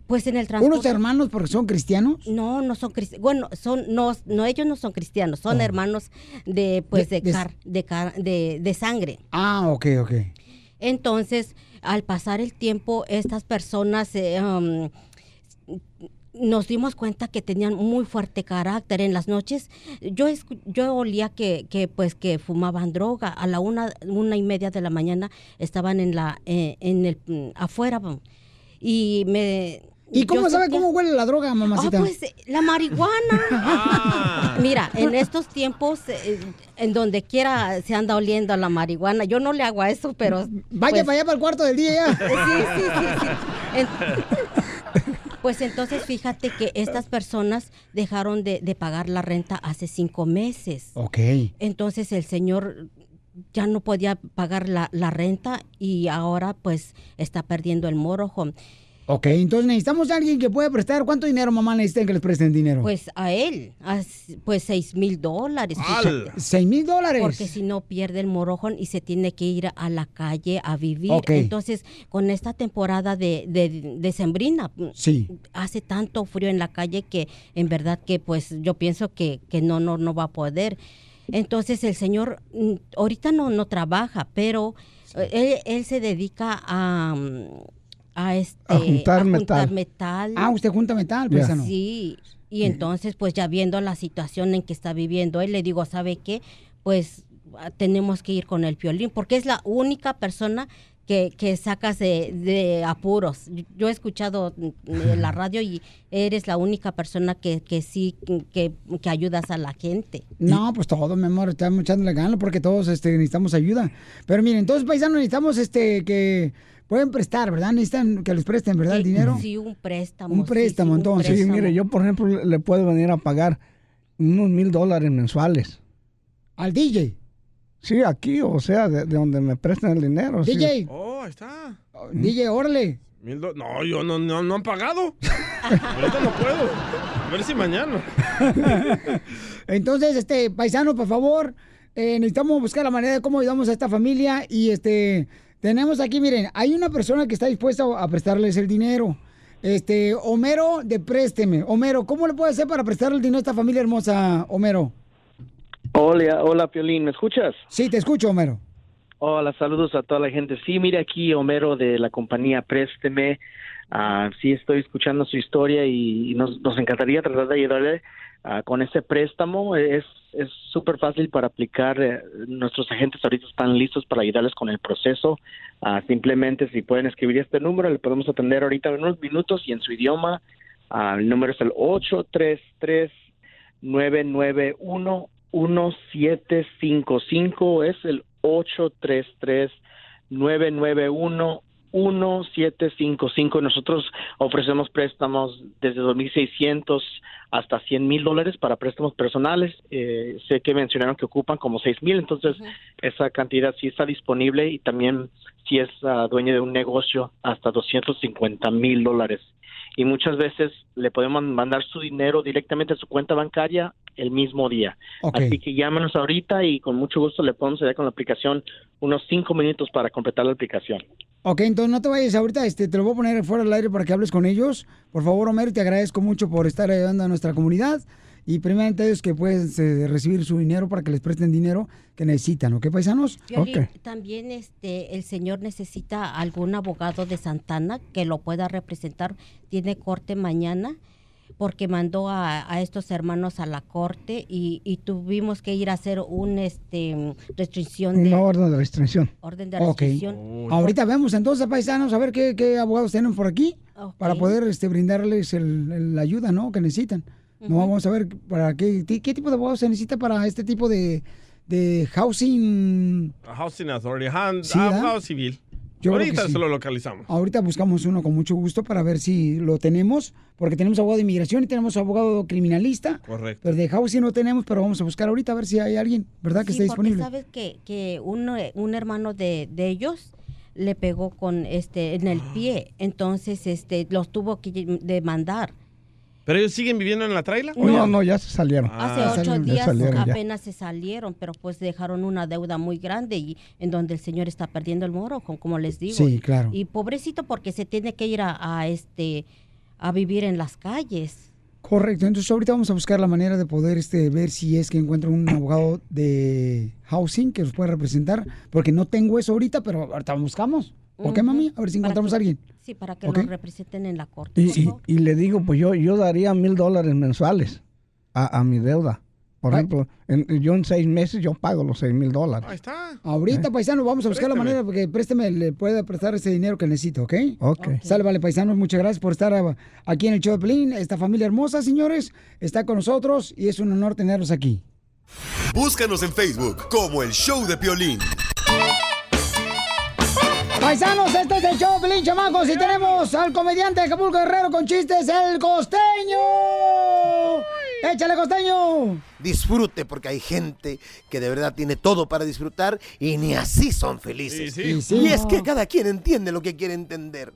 Pues en el transporte. ¿Unos hermanos porque son cristianos? No, no son cristianos. Bueno, son, no, no, ellos no son cristianos, son hermanos de, pues, De- de, de- car- de, car- de, de sangre. Ah, ok, ok. Entonces, al pasar el tiempo, estas personas eh, um, nos dimos cuenta que tenían muy fuerte carácter. En las noches, yo escu- yo olía que, que pues que fumaban droga. A la una, una y media de la mañana estaban en la, eh, en el afuera y me ¿Y cómo yo sabe sentía- cómo huele la droga, mamacita? Ah, pues la marihuana. Mira, en estos tiempos, eh, en donde quiera se anda oliendo a la marihuana. Yo no le hago a eso, pero. Vaya pues, para allá para el cuarto del día ya. Sí, sí, sí, sí. En- pues entonces fíjate que estas personas dejaron de, de pagar la renta hace cinco meses. Ok. Entonces el señor ya no podía pagar la, la renta y ahora pues está perdiendo el morojo. Ok, entonces necesitamos a alguien que pueda prestar. ¿Cuánto dinero, mamá, necesitan que les presten dinero? Pues a él, a pues seis mil dólares. ¿Seis mil dólares? Porque si no pierde el morojón y se tiene que ir a la calle a vivir. Ok. Entonces, con esta temporada de, de, de sembrina, Sí. hace tanto frío en la calle que en verdad que pues yo pienso que, que no, no, no va a poder. Entonces el señor mm, ahorita no, no trabaja, pero eh, él, él se dedica a, a, este, A juntar metal. metal. Ah, usted junta metal, paisano. Sí, y entonces pues ya viendo la situación en que está viviendo él, le digo, ¿sabe qué? Pues ah, tenemos que ir con el violín, porque es la única persona que, que sacas de, de apuros. Yo- he escuchado en la radio y eres la única persona que, que sí, que, que ayudas a la gente. No, pues todo, mi amor, estamos echándole ganas porque todos este, necesitamos ayuda. Pero miren, entonces, paisanos, necesitamos este que pueden prestar, ¿verdad? Necesitan que les presten, ¿verdad? El dinero. Sí, un préstamo. Un préstamo, entonces. Sí, mire, yo por ejemplo le puedo venir a pagar unos mil dólares mensuales. ¿Al DJ? Sí, aquí, o sea, de, de donde me prestan el dinero. sí. DJ. Oh, ahí está. DJ, órale. Mil do- No, yo no, no, no han pagado. Ahorita no puedo. A ver si mañana. Entonces, este, paisano, por favor, eh, necesitamos buscar la manera de cómo ayudamos a esta familia y este, tenemos aquí, miren, hay una persona que está dispuesta a prestarles el dinero. Este, Homero de Présteme. Homero, ¿cómo le puede hacer para prestarle el dinero a esta familia hermosa, Homero? Hola, hola Piolín, ¿me escuchas? Sí, te escucho, Homero. Hola, saludos a toda la gente. Sí, mire aquí Homero de la compañía Présteme. Ah, sí, estoy escuchando su historia y nos, nos encantaría tratar de ayudarle ah, con ese préstamo. Es es súper fácil para aplicar. eh, nuestros agentes ahorita están listos para ayudarles con el proceso. Ah, simplemente si pueden escribir este número, le podemos atender ahorita en unos minutos y en su idioma. Ah, el número es el 833 991 1755 es el 833 991 1755 nosotros ofrecemos préstamos desde 2.600 hasta 100 mil dólares para préstamos personales. Eh, sé que mencionaron que ocupan como 6 mil entonces esa cantidad sí está disponible y también si es ah, dueño de un negocio hasta 250 mil dólares y muchas veces le podemos mandar su dinero directamente a su cuenta bancaria el mismo día. Así que llámanos ahorita y con mucho gusto le podemos ayudar con la aplicación unos cinco minutos para completar la aplicación. Ok, entonces no te vayas ahorita, este, te lo voy a poner fuera del aire para que hables con ellos. Por favor, Homero, te agradezco mucho por estar ayudando a nuestra comunidad. Y primeramente ellos que pueden eh, recibir su dinero para que les presten dinero que necesitan, ¿ok, paisanos? También este, el señor necesita algún abogado de Santana que lo pueda representar. Tiene corte mañana porque mandó a, a estos hermanos a la corte y, y tuvimos que ir a hacer un este restricción de Una orden de restricción. orden de restricción. Ahorita vemos entonces, paisanos, a ver qué, qué abogados tienen por aquí para poder este, brindarles el- el- la ayuda ¿no? que necesitan. No vamos a ver para qué, qué tipo de abogados se necesita para este tipo de, de housing. A Housing Authority, abogado civil. Yo Ahorita sí. se lo localizamos. Ahorita buscamos uno con mucho gusto para ver si lo tenemos, porque tenemos abogado de inmigración y tenemos abogado criminalista. Correcto. Pero de housing no tenemos, pero vamos a buscar ahorita a ver si hay alguien, ¿verdad? Que Sí, esté disponible. sabes que, que uno, un hermano de, de ellos le pegó con este en el pie, entonces este los tuvo que demandar. ¿Pero ellos siguen viviendo en la traila? No, no, ya se salieron. Hace Ah. ocho Ya días salieron, ya. apenas se salieron, pero pues dejaron una deuda muy grande y en donde el señor está perdiendo el moro, como les digo. Sí, claro. Y pobrecito porque se tiene que ir a, a, este a vivir en las calles. Correcto, entonces ahorita vamos a buscar la manera de poder este, ver si es que encuentro un abogado de housing que nos pueda representar, porque no tengo eso ahorita, pero ahorita buscamos. ¿Ok, Ujú. mami? A ver si encontramos a alguien. Sí, para que Ok. lo representen en la corte. Y, le digo, pues yo, yo daría mil dólares mensuales a, a mi deuda. Por ejemplo, en- yo en seis meses yo pago los seis mil dólares. Ahí está. Ahorita, ¿Eh? paisano, vamos a buscar la manera porque préstame le puede prestar ese dinero que necesito, ¿ok? Ok. Sale, vale, paisanos, muchas gracias por estar ah, aquí en el show de Pelín. Esta familia hermosa, señores, está con nosotros y es un honor tenerlos aquí. Búscanos en Facebook como El Show de Piolín. Paisanos, este es el show Pelín, chamacos, y tenemos al comediante de Acapulco Guerrero con chistes, el costeño. ¡Échale, costeño! Disfrute, porque hay gente que de verdad tiene todo para disfrutar y ni así son felices. Sí, sí. Sí, sí. Y es que cada quien entiende lo que quiere entender.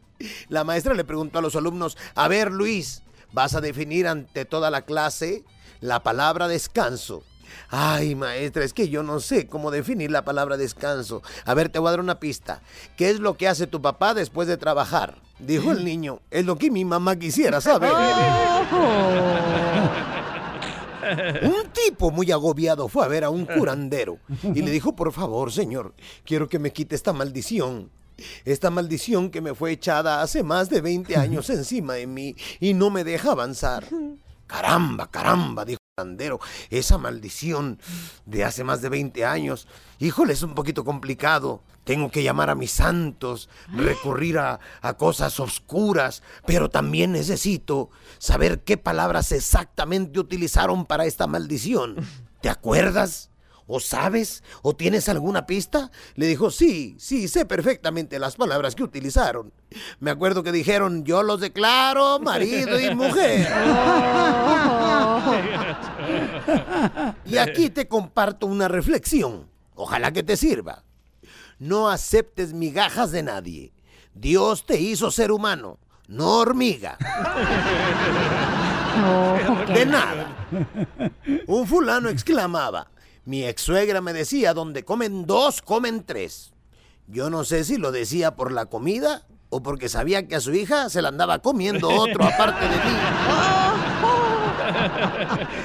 La maestra le preguntó a los alumnos, a ver Luis, ¿vas a definir ante toda la clase la palabra descanso? Ay, maestra, es que yo no sé cómo definir la palabra descanso. A ver, te voy a dar una pista. ¿Qué es lo que hace tu papá después de trabajar? Dijo el niño, es lo que mi mamá quisiera saber. Un tipo muy agobiado fue a ver a un curandero y le dijo, por favor, señor, quiero que me quite esta maldición. Esta maldición que me fue echada hace más de 20 años encima de mí y no me deja avanzar. Caramba, caramba, dijo el curandero, esa maldición de hace más de 20 años, híjole, es un poquito complicado. Tengo que llamar a mis santos, recurrir a, a cosas oscuras, pero también necesito saber qué palabras exactamente utilizaron para esta maldición. ¿Te acuerdas? ¿O sabes? ¿O tienes alguna pista? Le dijo, sí, sí, sé perfectamente las palabras que utilizaron. Me acuerdo que dijeron, yo los declaro marido y mujer. Y aquí te comparto una reflexión. Ojalá que te sirva. No aceptes migajas de nadie. Dios te hizo ser humano, no hormiga. De nada. Un fulano exclamaba, mi ex suegra me decía, donde comen dos, comen tres. Yo no sé si lo decía por la comida o porque sabía que a su hija se la andaba comiendo otro aparte de mí.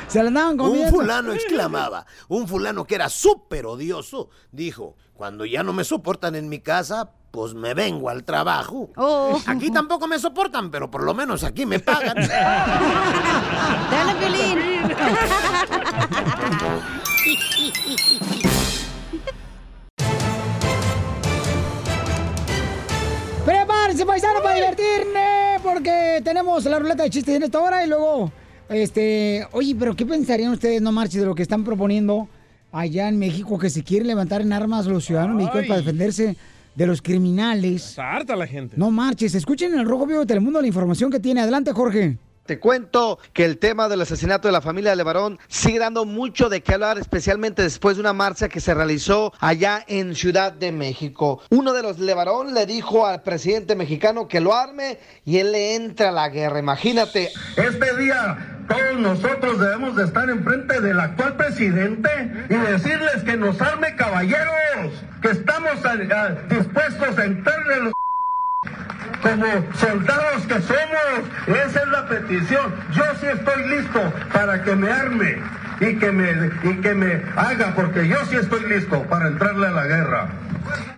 Se la andaban Un comiendo. fulano exclamaba, un fulano que era súper odioso, dijo, cuando ya no me soportan en mi casa, pues me vengo al trabajo. Aquí tampoco me soportan, pero por lo menos aquí me pagan. Dale, Piolín. Prepárense, paisano, para divertirme, porque tenemos la ruleta de chistes en esta hora y luego, este, oye, pero ¿qué pensarían ustedes, no marches, de lo que están proponiendo allá en México, que se quieren levantar en armas los ciudadanos mexicanos para defenderse de los criminales? Está harta la gente. No marches, escuchen en el Rojo Vivo de Telemundo la información que tiene. Adelante, Jorge. Te cuento que el tema del asesinato de la familia Levarón sigue dando mucho de qué hablar, especialmente después de una marcha que se realizó allá en Ciudad de México. Uno de los Levarón le dijo al presidente mexicano que lo arme y él le entra a la guerra. Imagínate. Este día todos nosotros debemos de estar enfrente del actual presidente y decirles que nos arme caballeros, que estamos a- a- dispuestos a entrarle los como soldados que somos. Esa es la petición. Yo sí estoy listo para que me arme y que me, y que me haga, porque yo sí estoy listo para entrarle a la guerra.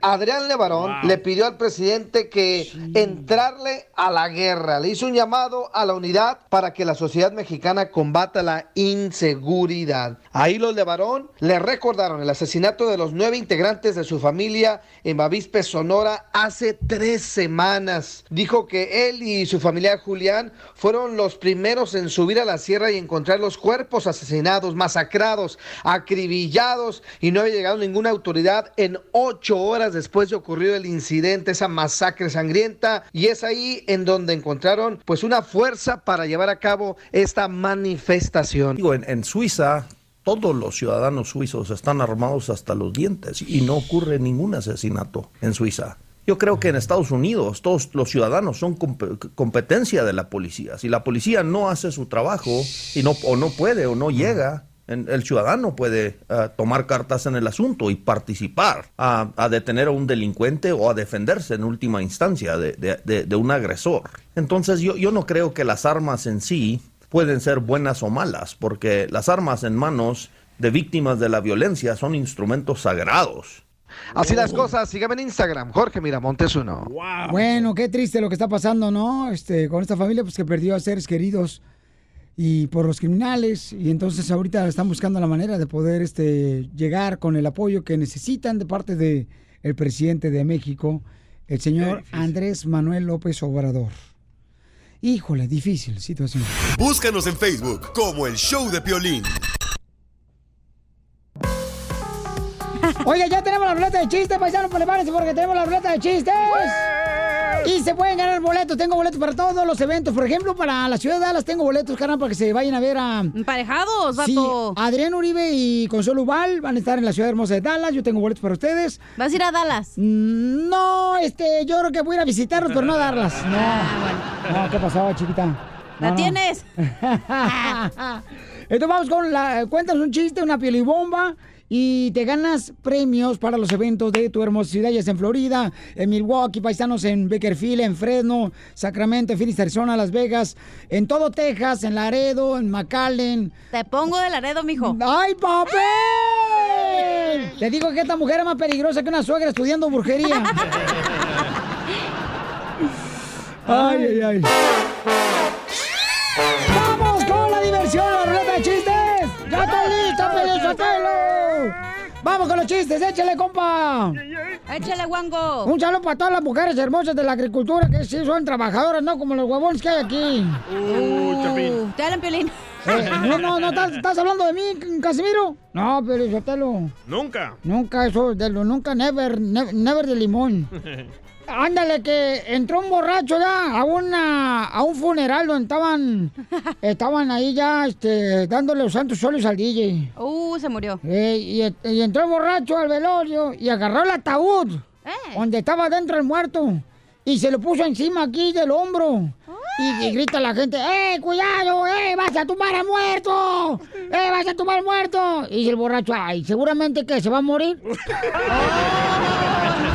Adrián Levarón le pidió al presidente que entrarle a la guerra. Le hizo un llamado a la unidad para que la sociedad mexicana combata la inseguridad. Ahí los Levarón le recordaron el asesinato de los nueve integrantes de su familia en Bavispe, Sonora, hace tres semanas. Dijo que él y su familiar Julián fueron los primeros en subir a la sierra y encontrar los cuerpos asesinados, masacrados, acribillados y no había llegado ninguna autoridad en ocho horas después de ocurrido el incidente, esa masacre sangrienta y es ahí en donde encontraron pues una fuerza para llevar a cabo esta manifestación. Digo, en, Suiza todos los ciudadanos suizos están armados hasta los dientes y no ocurre ningún asesinato en Suiza. Yo creo que en Estados Unidos todos los ciudadanos son comp- competencia de la policía. Si la policía no hace su trabajo y no, o no puede o no llega, en- el ciudadano puede ah, tomar cartas en el asunto y participar a, a detener a un delincuente o a defenderse en última instancia de, de- de- de un agresor. Entonces yo, yo no creo que las armas en sí pueden ser buenas o malas, porque las armas en manos de víctimas de la violencia son instrumentos sagrados. Así las cosas, sígueme en Instagram, Jorge Miramontes uno. Bueno, qué triste lo que está pasando, ¿no? Este, con esta familia pues que perdió a seres queridos y por los criminales y entonces ahorita están buscando la manera de poder este llegar con el apoyo que necesitan de parte de el presidente de México, el señor Andrés Manuel López Obrador. Híjole, difícil situación. Búscanos en Facebook como el show de Piolín. Oiga, ya tenemos la ruleta de chistes, paisanos, prepárense porque tenemos la ruleta de chistes. Y se pueden ganar boletos. Tengo boletos para todos los eventos. Por ejemplo, para la ciudad de Dallas tengo boletos, carnal, para que se vayan a ver a... Emparejados, Sí, vato. Adrián Uribe y Consuelo Ubal van a estar en la ciudad hermosa de Dallas. Yo tengo boletos para ustedes. Mm, ¿Vas a ir a Dallas? No, este, yo creo que voy a ir a visitarlos, pero no a darlas. No, no, ¿qué pasó, chiquita? ¿La No, tienes? Entonces vamos con la... Cuéntanos un chiste, una pielibomba y te ganas premios para los eventos de tu hermosa ciudad, ya sea en Florida, en Milwaukee, paisanos en Bakerfield, en Fresno, Sacramento, en Phoenix, Arizona, Las Vegas, en todo Texas, en Laredo, en McAllen. Te pongo de Laredo, mijo. ¡Ay, papel! Te digo que esta mujer es más peligrosa que una suegra estudiando brujería. Ay, ay, ay. ¡Vamos con los chistes! ¡Échale, compa! ¡Échale, guango! Un saludo para todas las mujeres hermosas de la agricultura que sí son trabajadoras, no como los huevones que hay aquí. Uh, te hablan, Piolín. Eh, no, no, no, ¿estás, estás hablando de mí, Casimiro? No, Pelín Sotelo. Nunca. Nunca eso, de lo nunca, never, ne- never de limón. Ándale, que entró un borracho ya a una a un funeral donde estaban estaban ahí ya este, dándole los santos soles al DJ. Uh, se murió. Eh, y, y entró el borracho al velorio y agarró el ataúd Eh. donde estaba dentro el muerto y se lo puso encima aquí del hombro. Y, y grita la gente, ¡eh, cuidado! ¡eh, vas a tumbar al muerto! ¡eh, vas a tumbar muerto! Y el borracho, ¡ay, seguramente que se va a morir!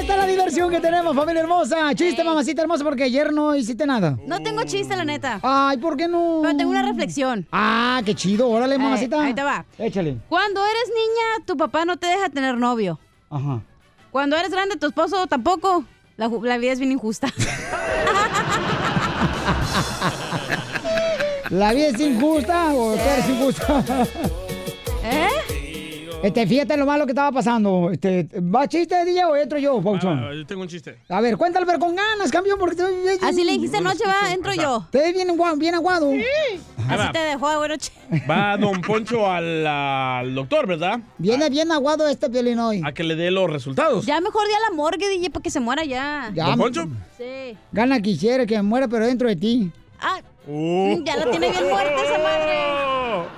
Esta es la diversión que tenemos, familia hermosa. Chiste, mamacita hermosa, porque ayer no hiciste nada. No tengo chiste, la neta. Ay, ¿por qué no? Pero tengo una reflexión. Ah, qué chido. Órale, Ay, mamacita. ahí te va. Échale. Cuando eres niña, tu papá no te deja tener novio. Ajá. Cuando eres grande, tu esposo tampoco. La, la vida es bien injusta. ¿La vida es injusta o tú eres injusta? ¿Eh? Este, fíjate lo malo que estaba pasando. Este, ¿Va chiste, DJ, o entro yo, Pauchón? Ah, yo tengo un chiste. A ver, cuéntalo, pero con ganas, campeón, porque te Así le dijiste anoche, va, entro yo. Te ves bien, bien aguado. Así va. te dejó, bueno. ch- Va don Poncho al, al doctor, ¿verdad? Viene bien aguado este violín hoy. A que le dé los resultados. Ya mejor di a la morgue, DJ, para que se muera ya. Ya, ¿Don Poncho? Sí. Gana quisiera que me muera, pero dentro de ti. Ah, Uh. ya la tiene bien muerta esa madre.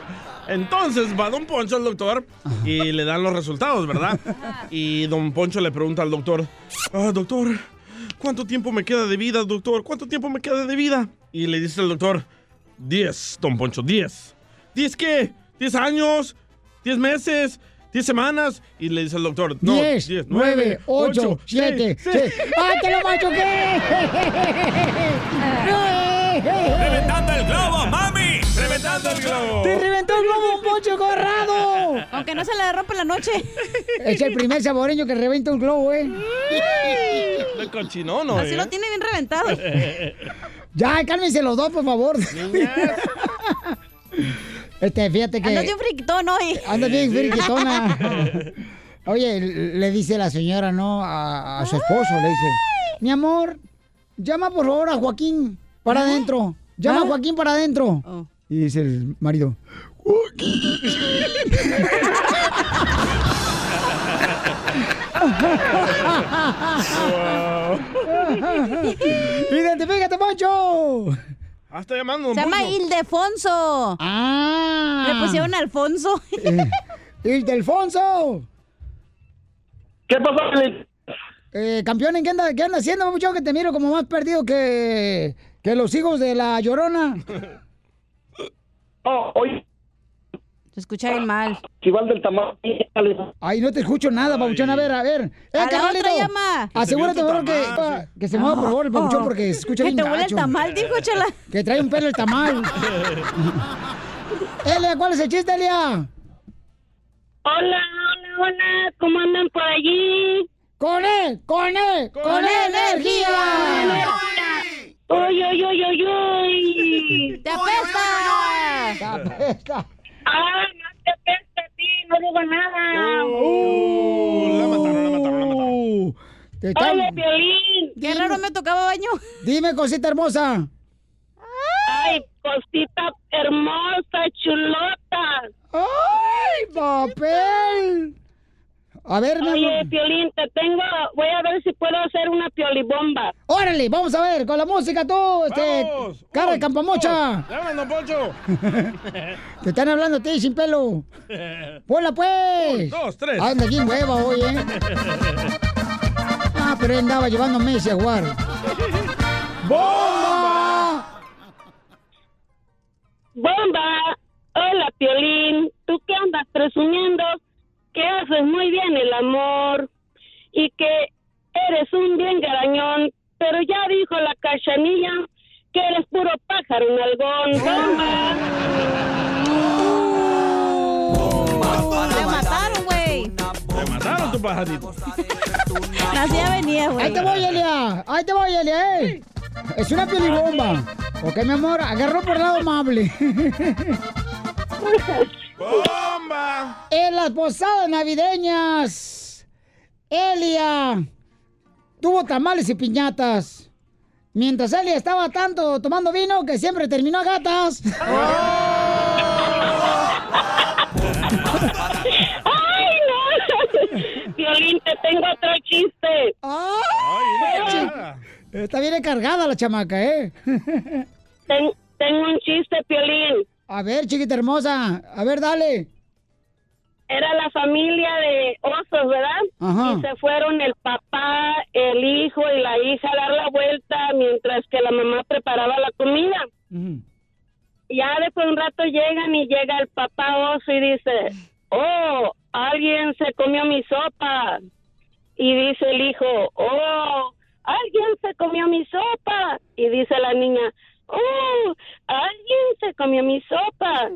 Entonces va don Poncho al doctor y le dan los resultados, ¿verdad? Y don Poncho le pregunta al doctor, ah, doctor, ¿cuánto tiempo me queda de vida, doctor? ¿Cuánto tiempo me queda de vida? Y le dice el doctor, 10, don Poncho, 10. ¿10 qué? ¿10 años? ¿10 meses? ¿10 semanas? Y le dice el doctor, no, 10, 10, 9, 8, 7, 6. ¡Ah, te lo machuqué! ¡Reventando el globo, mami! ¡Reventando el globo! ¡Te reventó el globo, un poncho corrado! Aunque no se le rompe la noche. Es el primer saboreño que reventa un globo, ¿eh? De cochinono, Así ¿eh? lo tiene bien reventado. Ya, cálmense los dos, por favor. Este, fíjate que... Andas bien friquitón hoy. Anda bien friquitona. Oye, le dice la señora, ¿no? A, a su esposo, le dice, mi amor, llama por favor a Joaquín para adentro. Llama a Joaquín para adentro. Y dice el marido, Identifícate, Poncho. Ah, está llamando don Se llama Poncho. Ildefonso. Ah. Le pusieron Alfonso. ¡Ildefonso! ¿Qué pasó, Eh, campeón, ¿en qué anda, qué anda haciendo, mucho que te miro como más perdido que, que los hijos de la llorona? Oh, oye. Se escucha bien mal. Igual del tamaño. Ay, no te escucho nada, papuchón. A ver, a ver. Eh, A la carnalito, otra llama. Asegúrate, Que te por que, tamal, que se mueva, por favor, el papuchón, porque se escucha Que bien te huele el tamal, dijo, chala. Que trae un pelo el tamal. Elia, ¿cuál es el chiste, Elia? Hola, hola, hola, ¿cómo andan por allí? ¡Con él! ¡Con él! ¡Con, energía! ¡Uy, uy, uy, uy, uy! ¡Te apesta! ¡Te apesta! ¡Ah, no te apesta a ti! ¡No digo nada! Uh, la mataron, la mataron, la mataron. Te ¡Oye, Piolín! Qué raro me tocaba baño. Dime, cosita hermosa. ¡Ay, cosita hermosa, chulota! ¡Ay, papel! A ver, mi Oye, amor. Piolín, te tengo... Voy a ver si puedo hacer una piolibomba. Órale, vamos a ver, con la música tú, este, Vamos. cara de Un, campamocha. dos. Llaman, don Poncho. Te están hablando a ti sin pelo. Ponla pues. Un, dos, tres. Anda bien hueva hoy, eh. Ah, pero él andaba llevando Messi a jugar. ¡Bomba! ¡Bomba! Hola, Piolín. ¿Tú qué andas presumiendo? Que haces muy bien el amor y que eres un bien garañón. Pero ya dijo la cachanilla que eres puro pájaro nalgón. ¡Bomba! Te mataron, güey. Te mataron tu pajarito. Así ya venía, güey. Ahí te voy, Elia. Ahí te voy, Elia, eh. Es una piolibomba. Ok, mi amor, agarró por el lado amable. ¡Bomba! En las posadas navideñas, Elia tuvo tamales y piñatas. Mientras Elia estaba tanto tomando vino que siempre terminó a gatas. ¡Ay, no! Piolín, te tengo otro chiste. ¡Ay! Está bien cargada la chamaca, ¿eh? Ten- tengo un chiste, Piolín. A ver, chiquita hermosa. A ver, dale. Era la familia de osos, ¿verdad? Ajá. Y se fueron el papá, el hijo y la hija a dar la vuelta mientras que la mamá preparaba la comida. Ya después de un rato llegan y llega el papá oso y dice, oh, alguien se comió mi sopa. Y dice el hijo, oh, alguien se comió mi sopa. Y dice la niña, oh, alguien se comió mi sopa.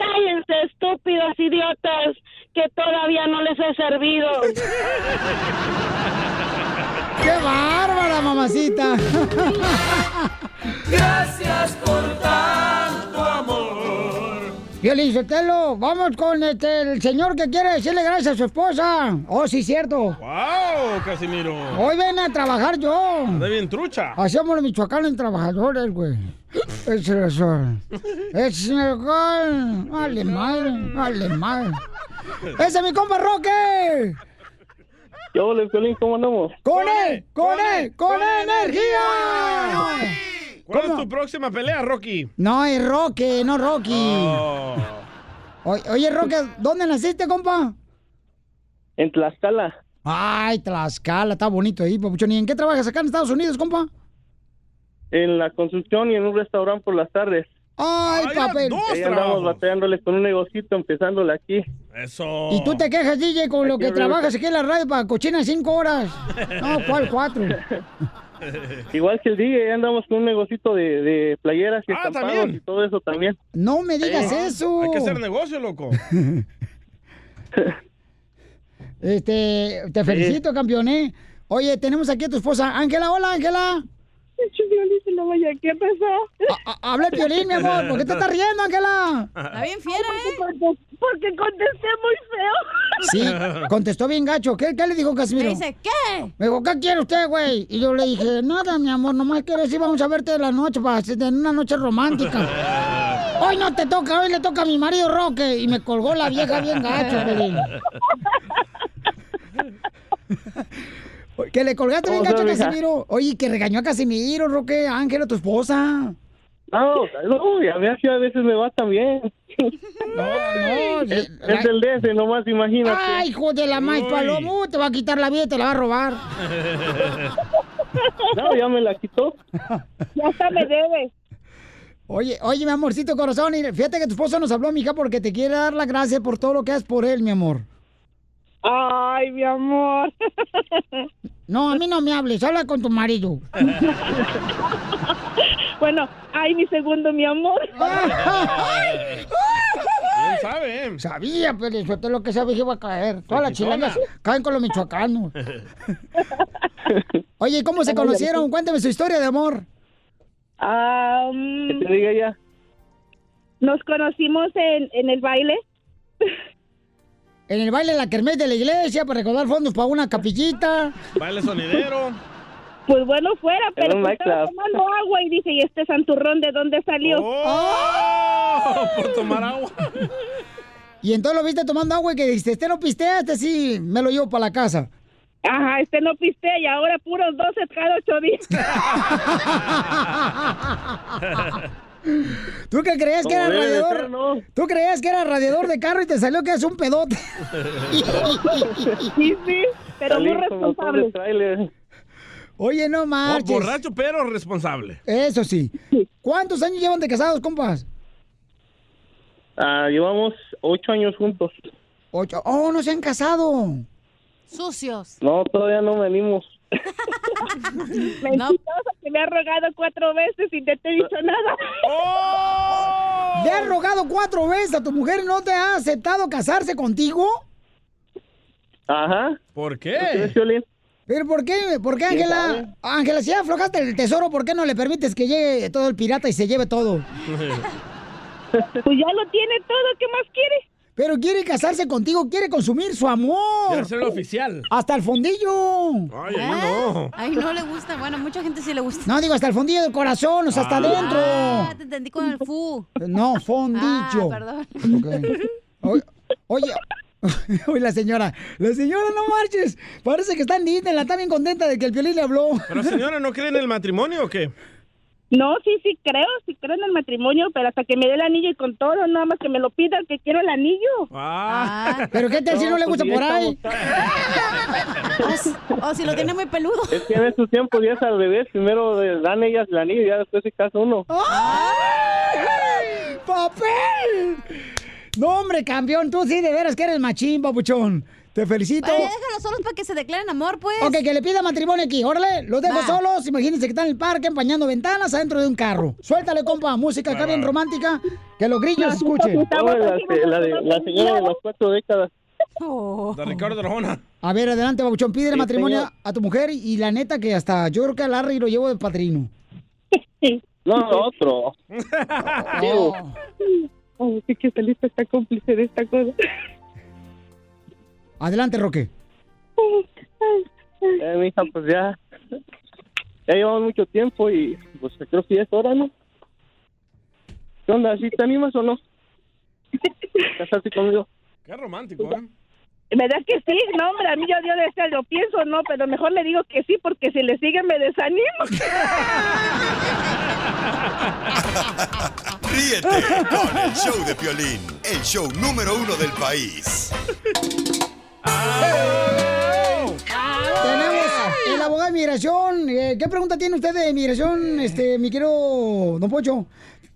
Cállense, estúpidos idiotas, que todavía no les he servido. ¡Qué bárbara, mamacita! Gracias por tanto amor. Violín Sotelo, vamos con este, el señor que quiere decirle gracias a su esposa. Oh, sí, cierto. ¡Wow, Casimiro! Hoy ven a trabajar yo. Anda bien trucha. Hacemos los michoacanos trabajadores, güey. Es razón. Es mejor. Vale madre, vale madre. ¡Ese es mi compa Roque! Yo, hola, Piolín, ¿cómo andamos? ¡Con él! ¡Con él! ¡Con energía! ¿Cuál es tu próxima pelea, Rocky? No, es Roque, no Rocky. Oh. Oye, oye, Roque, ¿dónde naciste, compa? En Tlaxcala. Ay, Tlaxcala, está bonito ahí, papuchón. ¿Y en qué trabajas acá en Estados Unidos, compa? En la construcción y en un restaurante por las tardes. Ay, papel. Ahí andamos batallándole con un negocito, empezándole aquí. Eso. Y tú te quejas, DJ, con lo que trabajas aquí en la radio para cochina cinco horas. No, ¿cuál cuatro? Igual que el día, ahí andamos con un negocito de, de playeras y Ah, estampados también. y todo eso también. No me digas Sí. eso. Hay que hacer negocio, loco. Este, te felicito, campeón, ¿eh? Oye, tenemos aquí a tu esposa, Ángela. Hola, Ángela. ¿Qué pasó? Habla el violín, mi amor. ¿Por qué te estás riendo, Ángela? Está bien fiera, ¿eh? Porque, porque contesté muy feo. Sí, contestó bien gacho. ¿Qué, qué le dijo Casimiro? Me dice, ¿qué? Me dijo, ¿qué quiere usted, güey? Y yo le dije, nada, mi amor, nomás quiero decir, vamos a verte de la noche para tener una noche romántica. Hoy no te toca, hoy le toca a mi marido Roque. Y me colgó la vieja bien gacho, Pelín. Que le colgaste bien ¿Cómo gacho a? Casimiro. Oye, que regañó a Casimiro, Roque, Ángela, tu esposa. No, no, y a mí así a veces me va también. No, no. Es, es del DF, nomás imagínate. Ay, hijo de la maíz palomo, te va a quitar la vida y te la va a robar. No, ya me la quitó. Ya hasta me debe. Oye, oye, mi amorcito corazón, fíjate que tu esposo nos habló, mija, porque te quiere dar las gracias por todo lo que haces por él, mi amor. Ay, mi amor. No, a mí no me hables, habla con tu marido. Bueno, ay, mi segundo, mi amor. ¿Quién sabe? Sabía, pero eso es lo que sabía que iba a caer. Todas las chilenas caen con los michoacanos. Oye, ¿y ¿cómo se conocieron? Cuéntame su historia de amor. que te diga ya. Nos conocimos en, en el baile. En el baile de la kermés de la iglesia para recaudar fondos para una capillita. Baile sonidero. Pues bueno, fuera, pero pues estaba tomando agua y dije, ¿y este santurrón de dónde salió? ¡Oh! Por tomar agua. Y entonces lo viste tomando agua y que dijiste, este no pistea, este sí, me lo llevo para la casa. Ajá, este no pistea y ahora puros 12 cada ocho días. ¿Tú qué creías que era radiador? ser, ¿no? ¿Tú creías que era radiador de carro y te salió que es un pedote? sí, sí, pero muy Salí responsable. Oye, no Oh, marches. borracho, pero responsable. Eso sí. ¿Cuántos años llevan de casados, compas? Ah, llevamos ocho años juntos. Ocho. Oh, no se han casado. Sucios. No, todavía no venimos. Mentiroso, que me ha rogado cuatro veces y no te he dicho nada. ¿Le has rogado cuatro veces a tu mujer y no te ha aceptado casarse contigo? Ajá. ¿Por ¿No crees, qué? ¿Pero por qué? ¿Por qué, ¿Quién Ángela? Ángela, si ya aflojaste el tesoro, ¿por qué no le permites que llegue todo el pirata y se lleve todo? Pues ya lo tiene todo, ¿qué más quiere? Pero quiere casarse contigo, quiere consumir su amor. Quiere hacerlo oficial. Hasta el fondillo. Ay, mí no. Ay, no le gusta. Bueno, a mucha gente sí le gusta. No, digo, hasta el fondillo del corazón, o sea, hasta Ah, adentro. te entendí con el fu. No, fondillo. Ah, perdón. Oye, oye, oye, la señora, la señora, no marches. Parece que está en Disney, la está bien contenta de que el violín le habló. Pero señora, ¿no cree en el matrimonio o qué? No, sí, sí creo, sí creo en el matrimonio, pero hasta que me dé el anillo y con todo, nada más que me lo pida, que quiero el anillo. Ah. Pero qué tal si no le gusta por ahí. O si lo tiene muy peludo. Es que en estos tiempos ya es al revés. Primero dan ellas el anillo y ya después se casa uno. ¡Ay! ¡Papel! No, hombre, campeón, tú sí de veras que eres machín, papuchón. Te felicito. Ay, déjalos solos para que se declaren amor, pues. Ok, que le pida matrimonio aquí. Órale, los dejo Va. solos. Imagínense que están en el parque empañando ventanas adentro de un carro. Suéltale, compa, música acá bien romántica. Que los grillos escuchen. No, la, la de- la señora de las cuatro décadas. De Ricardo Arjona. A ver, adelante, babuchón. Pide Sí, matrimonio señor. a tu mujer y la neta que hasta yo creo que a Larry lo llevo de padrino. No, otro. Oh. Ay, sí que Felipe está cómplice de esta cosa. Adelante, Roque. Eh, mija, pues ya. Ya llevamos mucho tiempo y pues creo que ya es hora, ¿no? ¿Qué onda? ¿Sí te animas o no? ¿Casarte conmigo? Qué romántico, ¿eh? ¿Verdad que sí? No, hombre, a mí yo Dios desea, lo pienso, no, pero mejor le digo que sí, porque si le sigue me desanimo. Ríete con el show de Piolín, el show número uno del país. Tenemos el abogado de migración. Eh, ¿Qué pregunta tiene usted de migración, este, mi querido Don Pocho?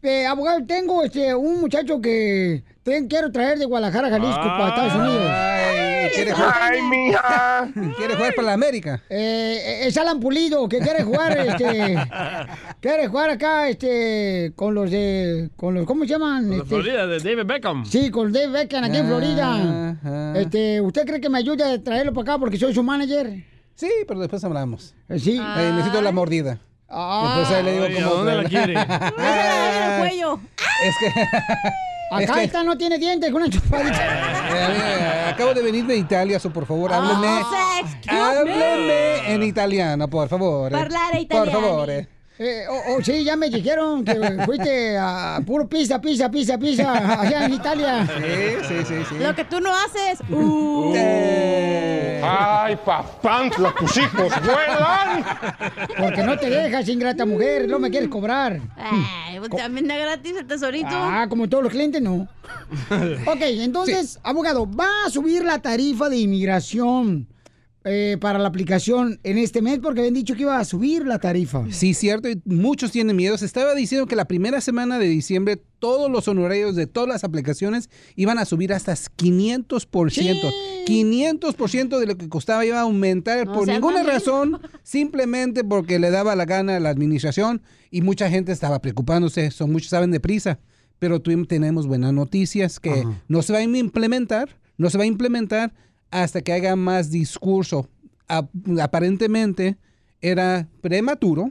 Eh, abogado, tengo este, un muchacho que te- quiero traer de Guadalajara, Jalisco, para Estados Unidos. Ay, ¿quiere jugar? Ay, mija. ¿Quiere jugar para la América? Eh, es Alan Pulido, que quiere jugar, este, quiere jugar acá, este, con los de, con los, ¿cómo se llaman? De Este, Florida, de David Beckham. Sí, con Dave Beckham aquí en Florida. Este, ¿usted cree que me ayude a traerlo para acá porque soy su manager? Sí, pero después hablamos. Sí. Eh, necesito la mordida. Ah. Después ahí le digo Ay, cómo ¿a dónde la quiere? Cuello. Es que... Acá es que- esta no tiene dientes, con una chupadita. Eh, eh, acabo de venir de Italia, so por favor, hábleme. Oh, hábleme en italiano, por favor. Parlare Por italiano. favor. Eh. Oh, oh, sí, ya me dijeron que fuiste a puro pizza, pizza, pizza, pizza allá en Italia. Sí, sí, sí, sí. Lo que tú no haces. Uh. Eh. ¡Ay, papantla, tus hijos vuelan! Porque no te dejas, ingrata mujer, no me quieres cobrar. Ay, pues también da gratis el tesorito. Ah, como todos los clientes, no. Ok, entonces, abogado, va a subir la tarifa de inmigración eh, para la aplicación en este mes porque habían dicho que iba a subir la tarifa. Sí, cierto, y muchos tienen miedo. Se estaba diciendo que la primera semana de diciembre todos los honorarios de todas las aplicaciones iban a subir hasta 500%. 500% de lo que costaba iba a aumentar No por ninguna razón, simplemente porque le daba la gana a la administración y mucha gente estaba preocupándose. Son muchos saben de prisa, pero tenemos buenas noticias que no se va a implementar, no se va a implementar hasta que haya más discurso. Ap- aparentemente era prematuro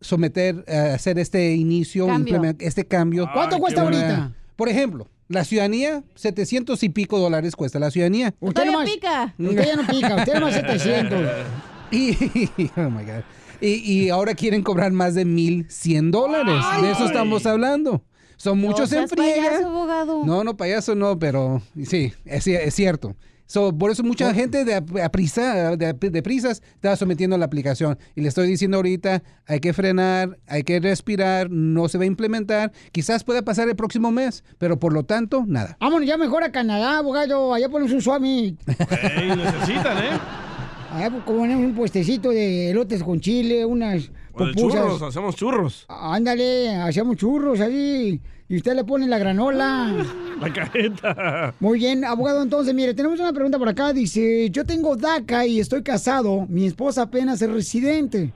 someter, eh, hacer este inicio, Cambio. este cambio. ¿Cuánto cuesta Por, ahorita? Por ejemplo, la ciudadanía, 700 y pico dólares cuesta la ciudadanía. Usted nomás, Usted ya no pica, usted nomás 700. Y, oh my God. Y, y ahora quieren cobrar más de 1.100 dólares. De eso estamos hablando. Son muchos en friega. payaso, abogado. No, no, payaso no, pero sí, es, ci- es cierto. So, por eso mucha gente de, a- prisa, de, de prisas estaba sometiendo a la aplicación. Y le estoy diciendo ahorita, hay que frenar, hay que respirar, no se va a implementar. Quizás pueda pasar el próximo mes, pero por lo tanto, nada. Vámonos ya mejor a Canadá, abogado. Allá ponemos un suami. Ey, necesitan, ¿eh? Allá pues, ponemos un puestecito de elotes con chile, unas. Churros, hacemos churros. Ándale, hacemos churros ahí. Y usted le pone la granola. La cajeta. Muy bien, abogado, entonces, mire, tenemos una pregunta por acá. Dice, yo tengo DACA y estoy casado. Mi esposa apenas es residente.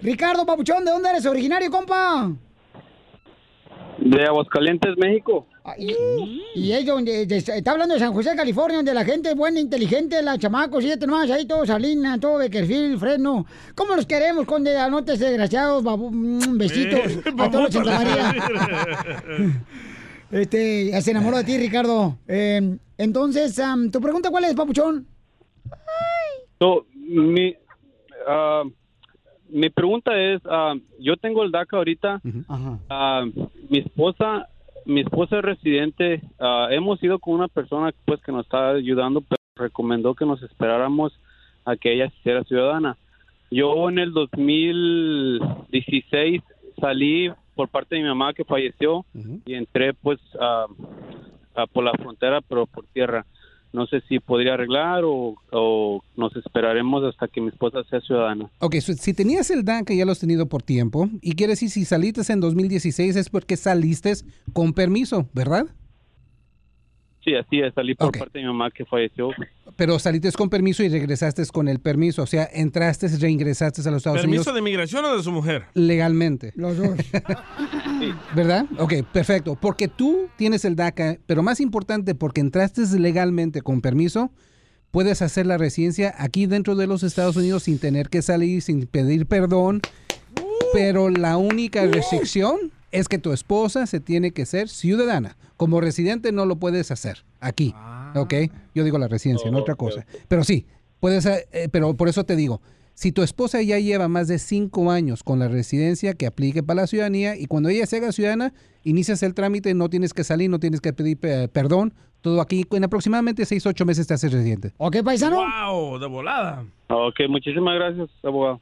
Ricardo Papuchón, ¿de dónde eres originario, compa? De Aguascalientes, México. Y, y es donde, de- está hablando de San José, California, donde la gente es buena, inteligente, la chamacos, siete nomás, ahí todo Salinas, todo Beckerfield, Fresno. ¿Cómo los queremos, conde? Anotes desgraciados, babu- mm, besitos Eh, a todos los María. Este, ya se enamoró de ti, Ricardo. Eh, entonces, am, ¿tu pregunta cuál es, Papuchón? So, mi, ah, mi pregunta es, ah, yo tengo el DACA ahorita. Ah, mi esposa, mi esposa es residente. Ah, hemos ido con una persona pues que nos está ayudando, pero recomendó que nos esperáramos a que ella se hiciera ciudadana. Yo en el 2016 salí por parte de mi mamá que falleció y entré pues ah, por la frontera, pero por tierra. No sé si podría arreglar o, o nos esperaremos hasta que mi esposa sea ciudadana. Ok, si tenías el DACA ya lo has tenido por tiempo, y quiere decir si saliste en 2016 es porque saliste con permiso, ¿verdad? Sí, así es, salí por parte de mi mamá que falleció. Pero saliste con permiso y regresaste con el permiso, o sea, entraste, reingresaste a los Estados ¿Permiso Unidos de migración o de su mujer? legalmente. Los dos. ¿Verdad? Ok, perfecto. Porque tú tienes el DACA, pero más importante, porque entraste legalmente con permiso, puedes hacer la residencia aquí dentro de los Estados Unidos sin tener que salir, sin pedir perdón. Pero la única restricción es que tu esposa se tiene que ser ciudadana. Como residente no lo puedes hacer aquí. ¿Ok? Yo digo la residencia, no otra cosa. Pero sí, puedes, eh, pero por eso te digo, si tu esposa ya lleva más de cinco años con la residencia, que aplique para la ciudadanía y cuando ella se haga ciudadana, inicias el trámite, no tienes que salir, no tienes que pedir eh, perdón. Todo aquí en aproximadamente seis, ocho meses te haces residente. ¿Ok, paisano? ¡Wow! De volada. Ok, muchísimas gracias, abogado.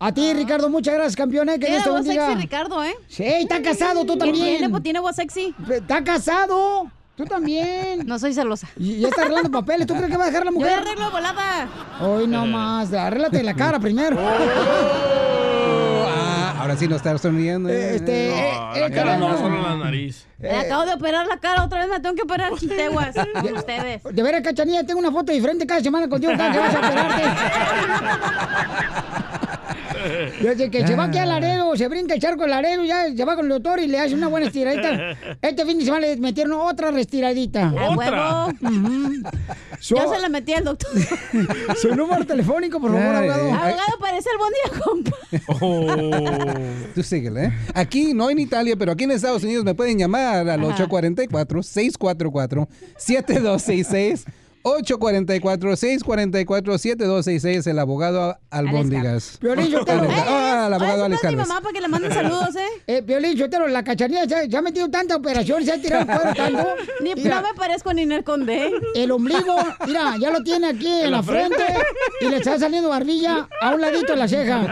A ti, Ricardo, muchas gracias, campeón. eh, Que Dios te bendiga. sexy, Ricardo, ¿eh? Sí, está casado, tú también. Tiene, tiene voz sexy. Está casado. Tú también. No soy celosa. Y ya está arreglando papeles. ¿Tú crees que va a dejar la Yo mujer? le arreglo volada. Hoy no más. Arréglate la cara primero. Ah, ahora sí no estás sonriendo. eh. Este, No, eh, la eh, cara no, carnal. solo la nariz. Me acabo de operar la cara, otra vez me tengo que operar chiteguas. con ustedes. De veras, cachanilla, tengo una foto diferente cada semana contigo cada que vas a operarte. Desde que se va aquí al Laredo, se brinca el charco del Laredo, ya se va con el doctor y le hace una buena estiradita. Este fin de semana le metieron otra restiradita. A huevo. Su, Ya se la metí al doctor. su número telefónico, por favor, abogado. Abogado, parece el buen día, compa. Tú síguele, ¿eh? Aquí, no en Italia, pero aquí en Estados Unidos me pueden llamar al Ajá. 844-644-7266 844-644-7266, el abogado Albóndigas. Piolín, yo te lo- Ah, el abogado Alex es mi mamá para que le manden saludos, ¿eh? Eh, Piolín, yo te lo- la cachanilla se, se ha metido tanta operación, se ha tirado el cuero tanto. Ni, Mira, no me parezco ni Ninel Conde. El ombligo, mira, ya lo tiene aquí en, la frente, y le está saliendo barbilla a un ladito de la ceja.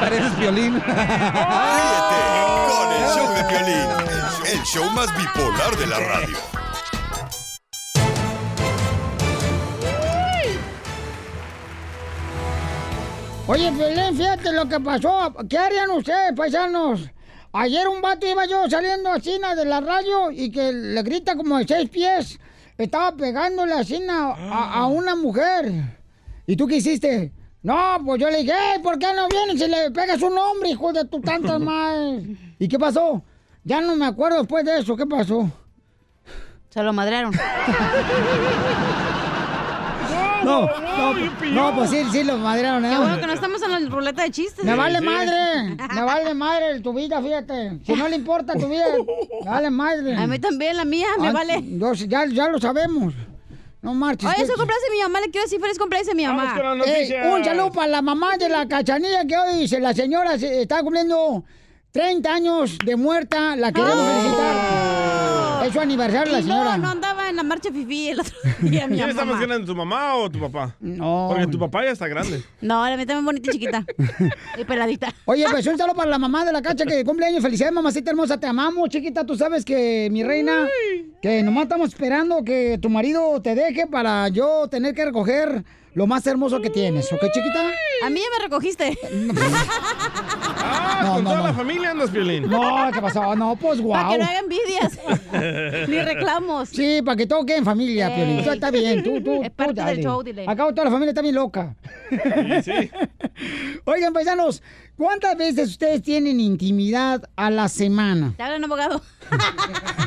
Pareces violín. Ríete con el show de Piolín, el show más bipolar de la radio. Oye, Piolín, fíjate lo que pasó. ¿Qué harían ustedes, paisanos? Ayer un vato iba yo saliendo así na, de la radio y que le grita como de seis pies. Estaba pegándole así na, a, a una mujer. ¿Y tú qué hiciste? No, pues yo le dije, "Ey, ¿por qué no vienes si le pegas un hombre, hijo de tu tanta madre? ¿Y qué pasó? Ya no me acuerdo después de eso. ¿Qué pasó? Se lo madrearon. No, no, no, pues sí, sí, lo madrearon, ¿eh? Qué bueno que no estamos en la ruleta de chistes. Me vale madre, me vale madre tu vida, fíjate. Si no le importa tu vida, me vale madre. A mí también, la mía, me Ah, vale. yo ya, ya lo sabemos. No marches. Oye, ¿qué- eso compraste a mi mamá, le quiero decir feliz cumpleaños a mi mamá. Ey, un saludo para la mamá de la cachanilla que hoy se, la señora se, está cumpliendo 30 años de muerta. La queremos felicitar. Es su aniversario la señora. No, no andaba en la marcha fifí el otro día, mi ¿Quién está más grande, tu mamá o tu papá? No. Porque tu papá ya está grande. No, la mía también bonita y chiquita. y peladita. Oye, pues un saludo para la mamá de la cacha que cumple años. Felicidades, mamacita hermosa. Te amamos, chiquita. Tú sabes que, mi reina, que nomás estamos esperando que tu marido te deje para yo tener que recoger lo más hermoso que tienes. ¿Ok, chiquita? A mí ya me recogiste. Ah, No, con no, toda no. la familia andas, Piolín. No, ¿qué pasó? No, pues guau. Para que no haya envidias. Ni reclamos. Sí, para que todo quede en familia, Ey. Piolín. Tú está bien, tú, tú. Es tú parte del dale. show, dile. Acá toda la familia está bien loca. Sí. Oigan, paisanos, ¿cuántas veces ustedes tienen intimidad a la semana? Te hablan, abogado.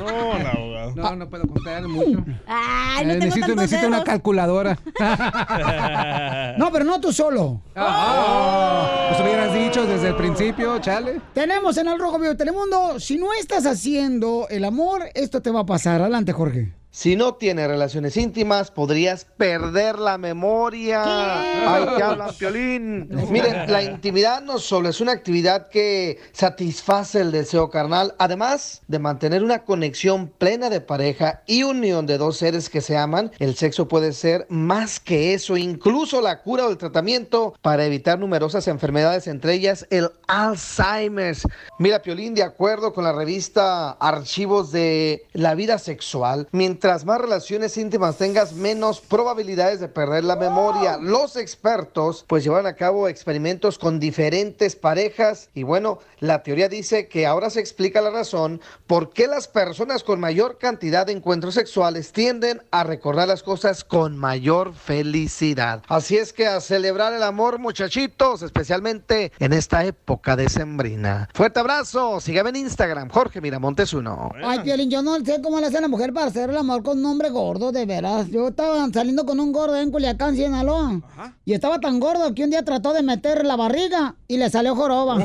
No, la abogado. No, no puedo contar mucho. Ay, Eh, tengo necesito necesito una calculadora. No, pero no tú solo. Ah, pues hubieras dicho desde el principio, chale. Tenemos en el Rojo Vivo de Telemundo, si no estás haciendo el amor, esto te va a pasar. Adelante, Jorge. Si no tienes relaciones íntimas, podrías perder la memoria. Ay, te hablan, Piolín. Miren, la intimidad no solo es una actividad que satisface el deseo carnal, además de mantener una conexión plena de pareja y unión de dos seres que se aman, el sexo puede ser más que eso, incluso la cura o el tratamiento para evitar numerosas enfermedades, entre ellas el Alzheimer. Mira, Piolín, de acuerdo con la revista Archivos de la Vida Sexual, mientras más relaciones íntimas tengas, menos probabilidades de perder la memoria. Los expertos pues llevan a cabo experimentos con diferentes parejas y bueno, la teoría dice que ahora se explica la razón por qué las personas con mayor cantidad de encuentros sexuales tienden a recordar las cosas con mayor felicidad. Así es que a celebrar el amor, muchachitos, especialmente en esta época decembrina. Fuerte abrazo, sígame en Instagram, Jorge Miramontes uno. Ay, Piolín, yo no sé cómo le hace la mujer para hacer el amor con un hombre gordo, de veras. Yo estaba saliendo con un gordo en Culiacán, Sinaloa. Y estaba tan gordo que un día trató de meter la barriga y le salió joroba.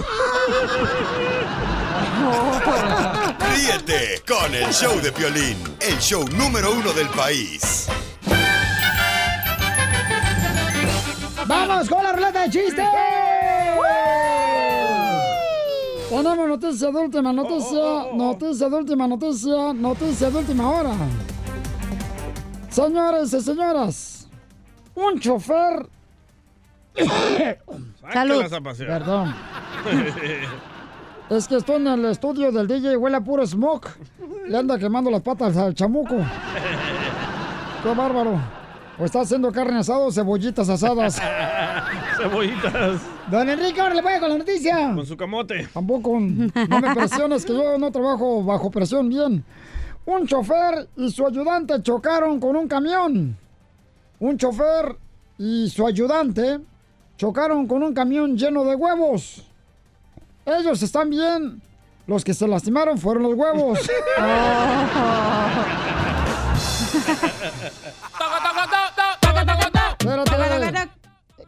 Ríete con el show de Piolín, el show número uno del país. ¡Vamos con la ruleta de chistes! Tenemos noticia de última noticia, noticia de última noticia, noticia de última hora. Señores y señoras, un chofer... Pasear. Perdón. Es que estoy en el estudio del DJ y huele a puro smoke. Le anda quemando las patas al chamuco. ¡Qué bárbaro! O está haciendo carne asada o cebollitas asadas. Cebollitas. Don Enrique, ahora le voy con la noticia. Con su camote. Tampoco, no me presiones que yo no trabajo bajo presión bien. Un chofer y su ayudante chocaron con un camión. Un chofer y su ayudante chocaron con un camión lleno de huevos. Ellos están bien. Los que se lastimaron fueron los huevos. Espérate.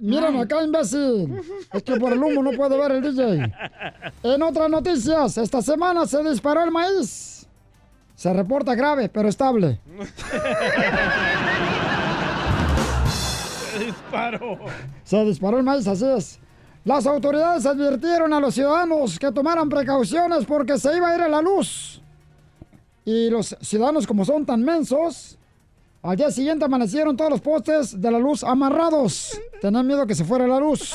Miren acá, imbécil. Es que por el humo no puede ver el DJ. En otras noticias, esta semana se disparó el maíz. Se reporta grave, pero estable. disparó. Se disparó el maíz, así es. Las autoridades advirtieron a los ciudadanos que tomaran precauciones porque se iba a ir a la luz. Y los ciudadanos, como son tan mensos, al día siguiente amanecieron todos los postes de la luz amarrados. Tenían miedo que se fuera la luz.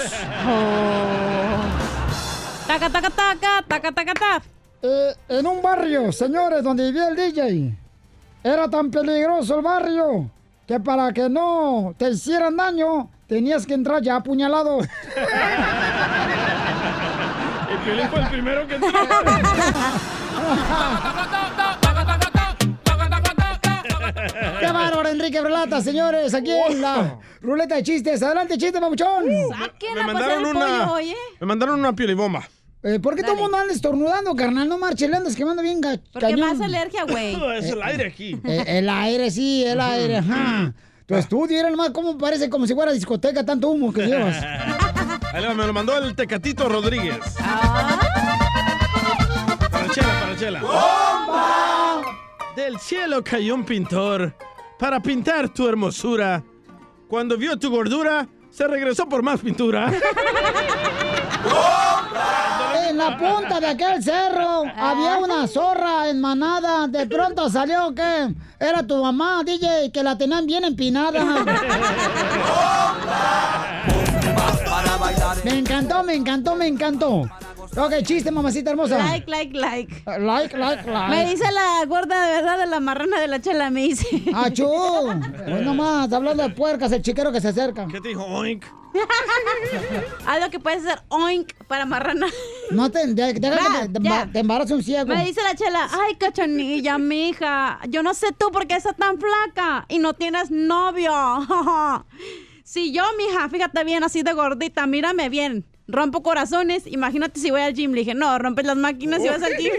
Taca, taca, taca, taca, taca, taca. Eh, en un barrio, señores, donde vivía el DJ, era tan peligroso el barrio que para que no te hicieran daño, tenías que entrar ya apuñalado. El Piolín fue el primero que entró. ¡Qué bárbaro, Enrique Brelata, señores! Aquí en la ruleta de chistes. ¡Adelante, chiste, papuchón! Me mandaron una. Me mandaron una piolibomba. Eh, ¿Por qué todo el mundo anda estornudando, carnal? No marches, le andas quemando bien ga- Porque más alergia, güey. Es el aire aquí. Eh, el aire, sí, el aire, ajá. Tu estudio, era nomás cómo parece como si fuera discoteca, tanto humo que llevas. Ahí le va, me lo mandó el Tecatito Rodríguez. Ah. Para Chela, para Chela. Del cielo cayó un pintor para pintar tu hermosura. Cuando vio tu gordura, se regresó por más pintura. En la punta de aquel cerro había una zorra en manada. De pronto salió que era tu mamá, DJ, que la tenían bien empinada. Me encantó, me encantó, me encantó. Ok, chiste, mamacita hermosa. Like, like, like. Like, like, like. Me dice la gorda de verdad de la marrana de la chela, me dice. ¡Achú! Pues nomás, hablando de puercas, el chiquero que se acerca. ¿Qué te dijo Oink? Algo que puede ser oink para marrana. No te, de- deja Va, que te, te embarace un ciego. Me dice la chela, ay, cachanilla, mija, yo no sé tú por qué estás tan flaca y no tienes novio. si yo, mija, fíjate bien, así de gordita, mírame bien, rompo corazones, imagínate si voy al gym. Le dije, no, rompes las máquinas y vas al gym.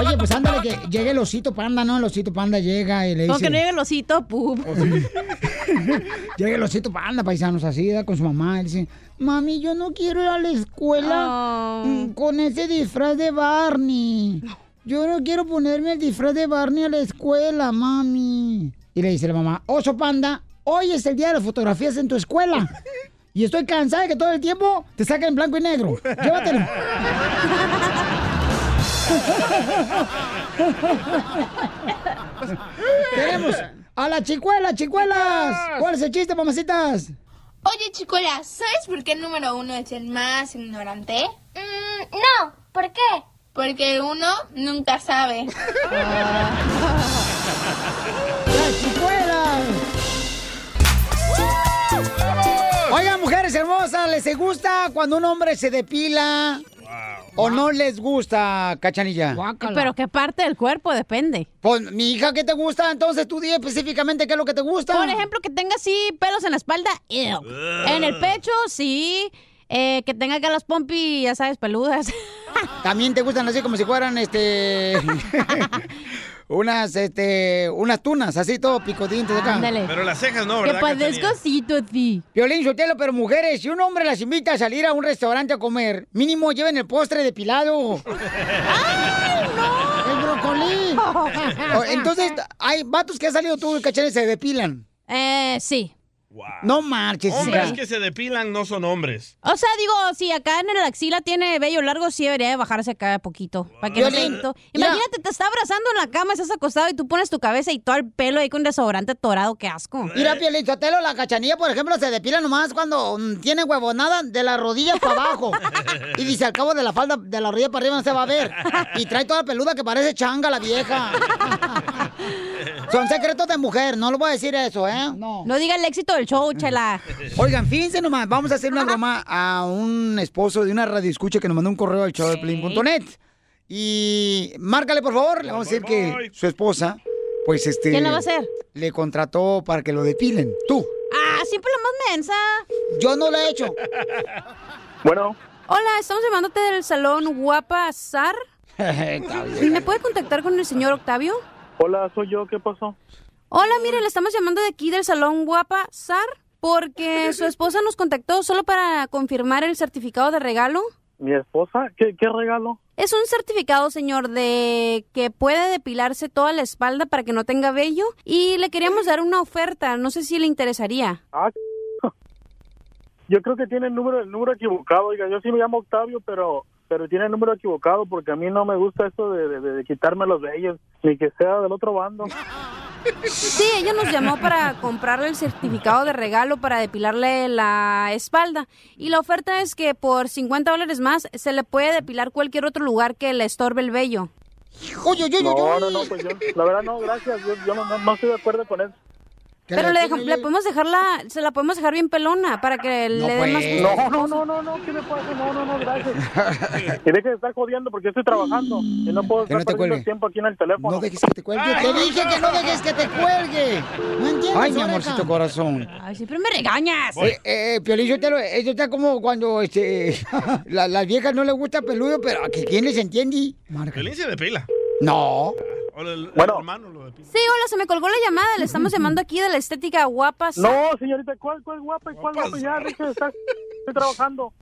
Oye, pues ándale que llegue el osito panda, ¿no? El osito panda llega y le dice... que no llegue el osito, pup. Llega el osito panda, paisanos, así, da, con su mamá. Y dice, mami, yo no quiero ir a la escuela mm, con ese disfraz de Barney. Yo no quiero ponerme el disfraz de Barney a la escuela, mami. Y le dice la mamá, oso panda, hoy es el día de las fotografías en tu escuela. Y estoy cansada de que todo el tiempo te saquen en blanco y negro. Llévatelo. Tenemos a la chicuela, chicuelas. ¿Cuál es el chiste, mamacitas? Oye, chicuela, ¿sabes por qué el número uno es el más ignorante? no, ¿por qué? Porque uno nunca sabe. Oigan, mujeres hermosas, ¿les gusta cuando un hombre se depila? ¿O no les gusta, cachanilla? Pero qué parte del cuerpo depende. Pues, mi hija, ¿qué te gusta? Entonces tú di específicamente qué es lo que te gusta. Por ejemplo, que tenga así pelos en la espalda. ew. En el pecho, sí. Eh, que tenga acá las pompis, ya sabes, peludas. También te gustan así como si fueran, este... unas, este... Unas tunas, así todo picodientes acá. Ándale. Pero las cejas no, que ¿verdad? Cachanilla? osito así. Violín Sotelo, pero mujeres, si un hombre las invita a salir a un restaurante a comer, mínimo lleven el postre depilado. ¡Ay, no! ¡El brócoli! O- Entonces, hay vatos que han salido tú, cachanes, se depilan. Eh, sí. No marches. Hombres que se depilan no son hombres. O sea, digo, si acá en el axila tiene vello largo, sí debería de bajarse acá poquito. Para que no ya. Imagínate, te está abrazando en la cama, estás acostado y tú pones tu cabeza y todo el pelo ahí con desodorante torado, qué asco. Mira, Piolín Sotelo, la cachanilla, por ejemplo, se depila nomás cuando mm, tiene huevonada de las rodillas para abajo. Y dice, al cabo de la falda, de la rodilla para arriba no se va a ver. Y trae toda la peluda que parece changa la vieja. Son secretos de mujer, no lo voy a decir eso, ¿eh? No. No diga el éxito del show, chela. Oigan, fíjense nomás, vamos a hacer una broma a un esposo de una radio escucha que nos mandó un correo al show de Pelín.net. Y márcale, por favor, le vamos a decir que su esposa, pues este... ¿Quién la va a hacer? Le contrató para que lo depilen. Tú. Ah, siempre la más mensa. Yo no lo he hecho. Bueno. Hola, estamos llamándote del salón Guapa Zar. ¿Me puede contactar con el señor Octavio? Hola, soy yo, ¿qué pasó? Hola, mire, le estamos llamando de aquí del salón Guapa Zar porque su esposa nos contactó solo para confirmar el certificado de regalo ¿Mi esposa? ¿Qué, qué regalo? Es un certificado, señor, de que puede depilarse toda la espalda para que no tenga vello y le queríamos dar una oferta, no sé si le interesaría. Ah, yo creo que tiene el número, el número equivocado. Oiga, yo sí me llamo Octavio, pero pero tiene el número equivocado porque a mí no me gusta esto de, de- de quitarme los vellos, ni que sea del otro bando. Sí, ella nos llamó para comprarle el certificado de regalo para depilarle la espalda. Y la oferta es que por 50 dólares más se le puede depilar cualquier otro lugar que le estorbe el vello. Oye, oye, No, no, no, pues yo, la verdad no, gracias, yo, yo no, no, no estoy de acuerdo con eso. Pero le, deja- le podemos dejarla, se la podemos dejar bien pelona para que le dé más gusto. No, no, no, no, no, ¿qué me pasa? No, no, no, gracias. Y deje de estar jodiendo porque estoy trabajando y no puedo Que estar no te perdiendo cuelgue. el tiempo aquí en el teléfono. No dejes que te cuelgue. Te dije que no dejes que te cuelgue. No entiendes, Ay, mi oreja? amorcito corazón. Ay, siempre me regañas. Eh, eh, Piolín, Sotelo, eso está como cuando este, la- las viejas no les gusta peludo, pero ¿a que quién les entiende? Marca. Piolín se depila. No. O el, el Bueno. hermano lo. Sí, hola, se me colgó la llamada. Le estamos llamando aquí de la estética guapas. No, señorita, ¿cuál, cuál guapa y cuál guapa? Ya, estar, estoy trabajando.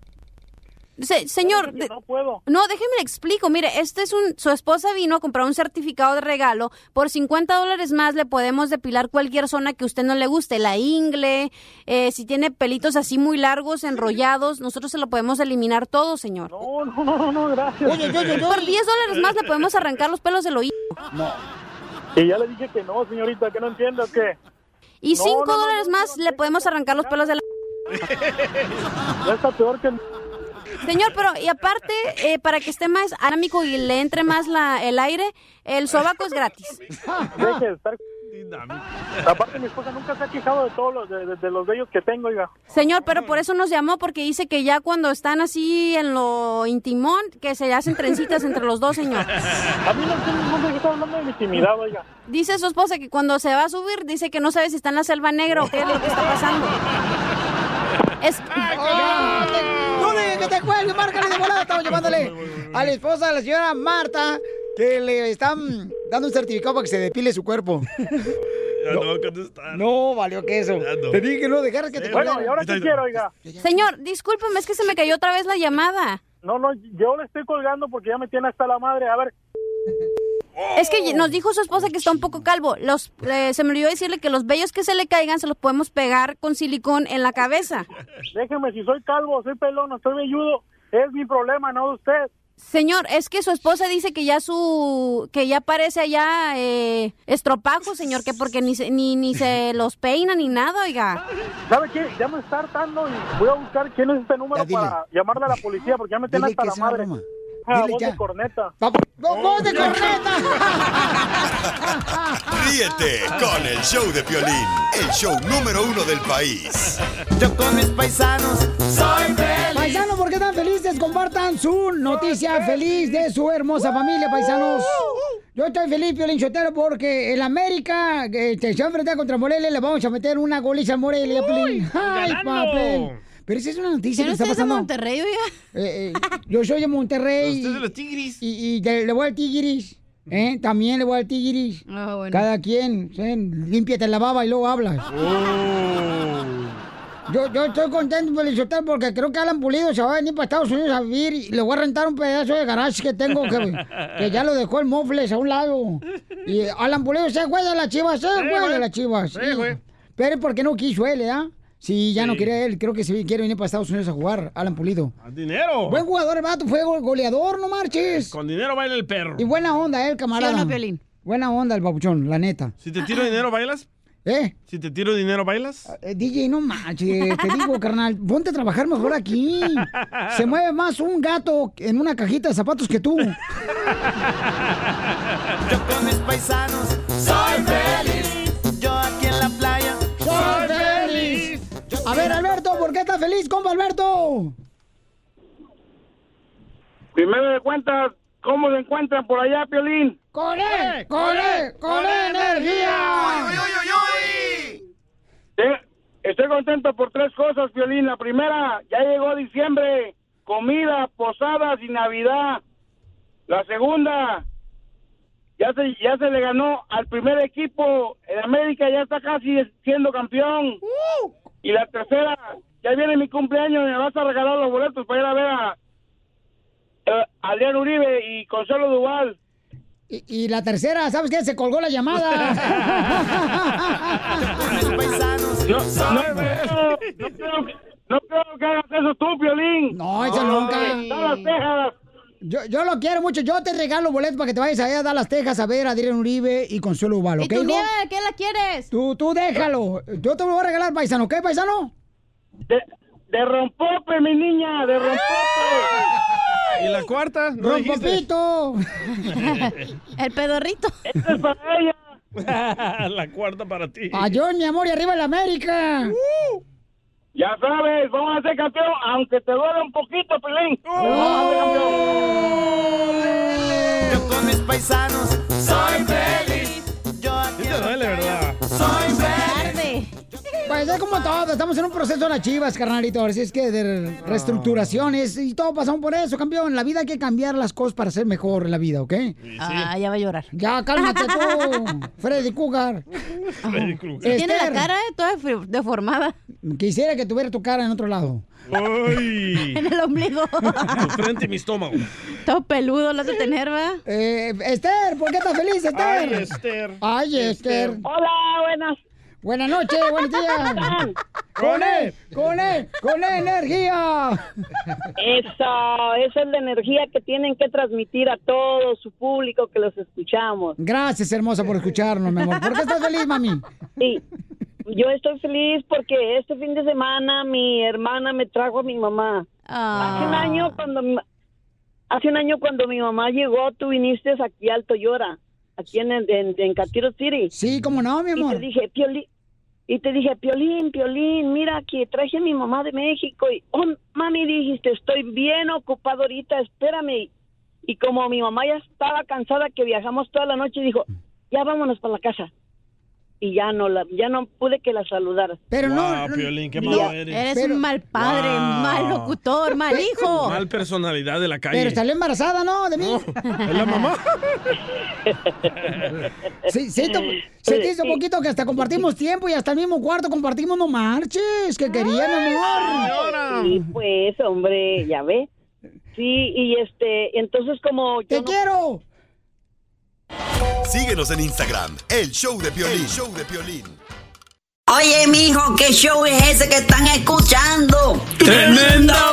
Se- señor, de- No puedo. no, déjeme le explico. Mire, este es un, su esposa vino a comprar un certificado de regalo. Por 50 dólares más le podemos depilar cualquier zona que a usted no le guste. La ingle, eh, si tiene pelitos así muy largos, enrollados, nosotros se lo podemos eliminar todo, señor. No, no, no, no, gracias. Por 10 dólares más le podemos arrancar los pelos del oído. Y ya le dije que no, señorita, que no entiendo que Y No, 5 no, no, dólares más le podemos arrancar los pelos de la... ya está peor que... Señor, pero y aparte, eh, para que esté más arámico y le entre más la, el aire, el sobaco es gratis. Deje de estar... Aparte, mi esposa nunca se ha quejado de todos los, de, de- de los bellos que tengo, oiga. Señor, pero por eso nos llamó, porque dice que ya cuando están así en lo intimón, que se hacen trencitas entre los dos, señor. A mí no, no me está hablando de mi intimidad, oiga. Dice su esposa que cuando se va a subir, dice que no sabe si está en la selva negra o qué es lo que está pasando. Es... No que te cuelgue, márcale de volada. Estamos llamándole a la esposa de la señora Marta que le están dando un certificado para que se depile su cuerpo. Ya no va a contestar. No, valió que eso. No. Te dije que no dejaras que te Bueno. ¿y ahora qué quiero, oiga? Señor, discúlpeme, es que se me cayó otra vez la llamada. No, no, yo le estoy colgando porque ya me tiene hasta la madre. A ver, Es que nos dijo su esposa que está un poco calvo. Los, eh, se me olvidó decirle que los vellos que se le caigan se los podemos pegar con silicón en la cabeza. déjeme, si soy calvo, soy pelón, soy velludo, es mi problema, no de usted. Señor, es que su esposa dice que ya su que ya parece allá eh, estropajo, señor, que porque ni se, ni ni se los peina ni nada, oiga. ¿Sabe qué? Ya me está hartando y voy a buscar quién es este número para llamarle a la policía porque ya me tiene hasta la madre. broma. Ah, voz ya. de corneta. ¡Voz de corneta! Ríete con el show de Piolín, el show número uno del país. Yo con mis paisanos soy feliz. Paisanos, ¿por qué tan felices? Compartan su noticia feliz de su hermosa familia, paisanos. Yo estoy feliz, Piolín Sotelo, porque el América que te se va a enfrentar contra Morelia, le vamos a meter una goliza a Morelia, Piolín. ¡Ay, ganando! Pero esa es una noticia ¿Que está usted es de pasando. Monterrey, oiga? Eh, eh, yo soy de Monterrey. Usted es de y- los Tigris. Y, y de- le voy al Tigris. ¿eh? También le voy al Tigris. Cada quien, límpiate la baba y luego hablas. Yo, yo estoy contento, Felicitarte, porque creo que Alan Pulido se va a venir para Estados Unidos a vivir y le voy a rentar un pedazo de garage que tengo que, que ya lo dejó el Mofles a un lado. Y Alan Pulido se fue de las chivas, se fue güey. de las chivas. Sí, Sí. güey. Pero ¿por qué no quiso él, eh? Sí, ya no quería él. Creo que sí quiere venir para Estados Unidos a jugar, Alan Pulido. Dinero. Buen jugador, el vato, fue go- goleador, no marches. Con dinero baila el perro. Y buena onda, eh, el camarada. ¿Sí no, Piolín? Buena onda el babuchón, la neta. Si te tiro dinero, ¿bailas? ¿Eh? Si te tiro dinero, ¿bailas? Eh, DJ, no manches, te digo, carnal, ponte a trabajar mejor aquí. Se mueve más un gato en una cajita de zapatos que tú. Yo con mis paisanos soy Primero de cuentas, ¿cómo se encuentran por allá, Piolín? ¡Con él! ¡Con él! ¡Con energía! Eh, Estoy contento por tres cosas, Piolín. La primera, ya llegó diciembre, comida, posadas y Navidad. La segunda, ya se, ya se le ganó al primer equipo. En América ya está casi siendo campeón. Y la tercera, ya viene mi cumpleaños me vas a regalar los boletos para ir a ver a, Adrián Uribe y Consuelo Duval. Y, y la tercera, ¿sabes qué? Se colgó la llamada. No, no, creo- no que- no creo que hagas eso tú, Piolín. No, eso nunca. Dallas, Texas. Yo, yo lo quiero mucho. Yo te regalo boletos para que te vayas allá a Dallas, Texas a ver a Adrián Uribe y Consuelo Uval, ¿Y ¿ok? tu hijo? nieve? ¿Qué la quieres? Tú, tú déjalo. Yo te lo voy a regalar, paisano, ¿ok, paisano? De, de rompope, mi niña, de rompope. ¿Y la cuarta? ¿No? ¡Rompopito! El pedorrito. Este es para ella. la cuarta para ti. Adiós, mi amor, y arriba la América. Ya sabes, vamos a ser campeón, aunque te duele un poquito, Piolín. Yo con mis paisanos soy feliz. Yo aquí Sí te duele, ¿verdad? soy feliz. Pues es como todo, estamos en un proceso de las chivas, carnalito. Así es que de reestructuraciones y todo pasamos por eso, campeón. En la vida hay que cambiar las cosas para ser mejor en la vida, ¿ok? Ah, ya va a llorar. Ya, cálmate tú, Freddy Cougar. Tiene la cara eh, toda deformada. Quisiera que tuviera tu cara en otro lado. Uy. En el ombligo. Tu frente y mi estómago. Todo peludo lo hace tener, ¿verdad? Eh, Esther, ¿por qué estás feliz, Esther? Ay, Esther. Ay, Esther. Hola, buenas. Buenas noches, buenos días. Con él, con él, con él, energía. Eso, esa es la energía que tienen que transmitir a todo su público que los escuchamos. Gracias, hermosa, por escucharnos, mi amor. ¿Por qué estás feliz, mami? Sí, yo estoy feliz porque este fin de semana mi hermana me trajo a mi mamá. Hace un año cuando mi- hace un año cuando mi mamá llegó, tú viniste aquí al Toyota, aquí en el- en, en Catiro City. Sí, cómo no, mi amor. Y te dije, Piolín, y te dije, Piolín, Piolín, mira que traje a mi mamá de México y, oh, mami, dijiste, estoy bien ocupado ahorita, espérame. Y como mi mamá ya estaba cansada que viajamos toda la noche, dijo, ya vámonos para la casa. Y ya no la, ya no pude que la saludara. Pero Guau, Piolín, qué malo eres. Eres un mal padre, Wow. mal locutor, mal hijo. Mal personalidad de la calle. Pero salió embarazada, ¿no? De mí. ¿Es la mamá? Sí, sí, se te hizo poquito que hasta compartimos tiempo y hasta el mismo cuarto compartimos, no marches, que quería, mi amor. Sí, pues, hombre, ya ve. Sí, y este, entonces como... ¡Te quiero! Síguenos en Instagram, el show de Piolín. El show de Piolín. Oye, mijo, ¿qué show es ese que están escuchando? ¡Tremenda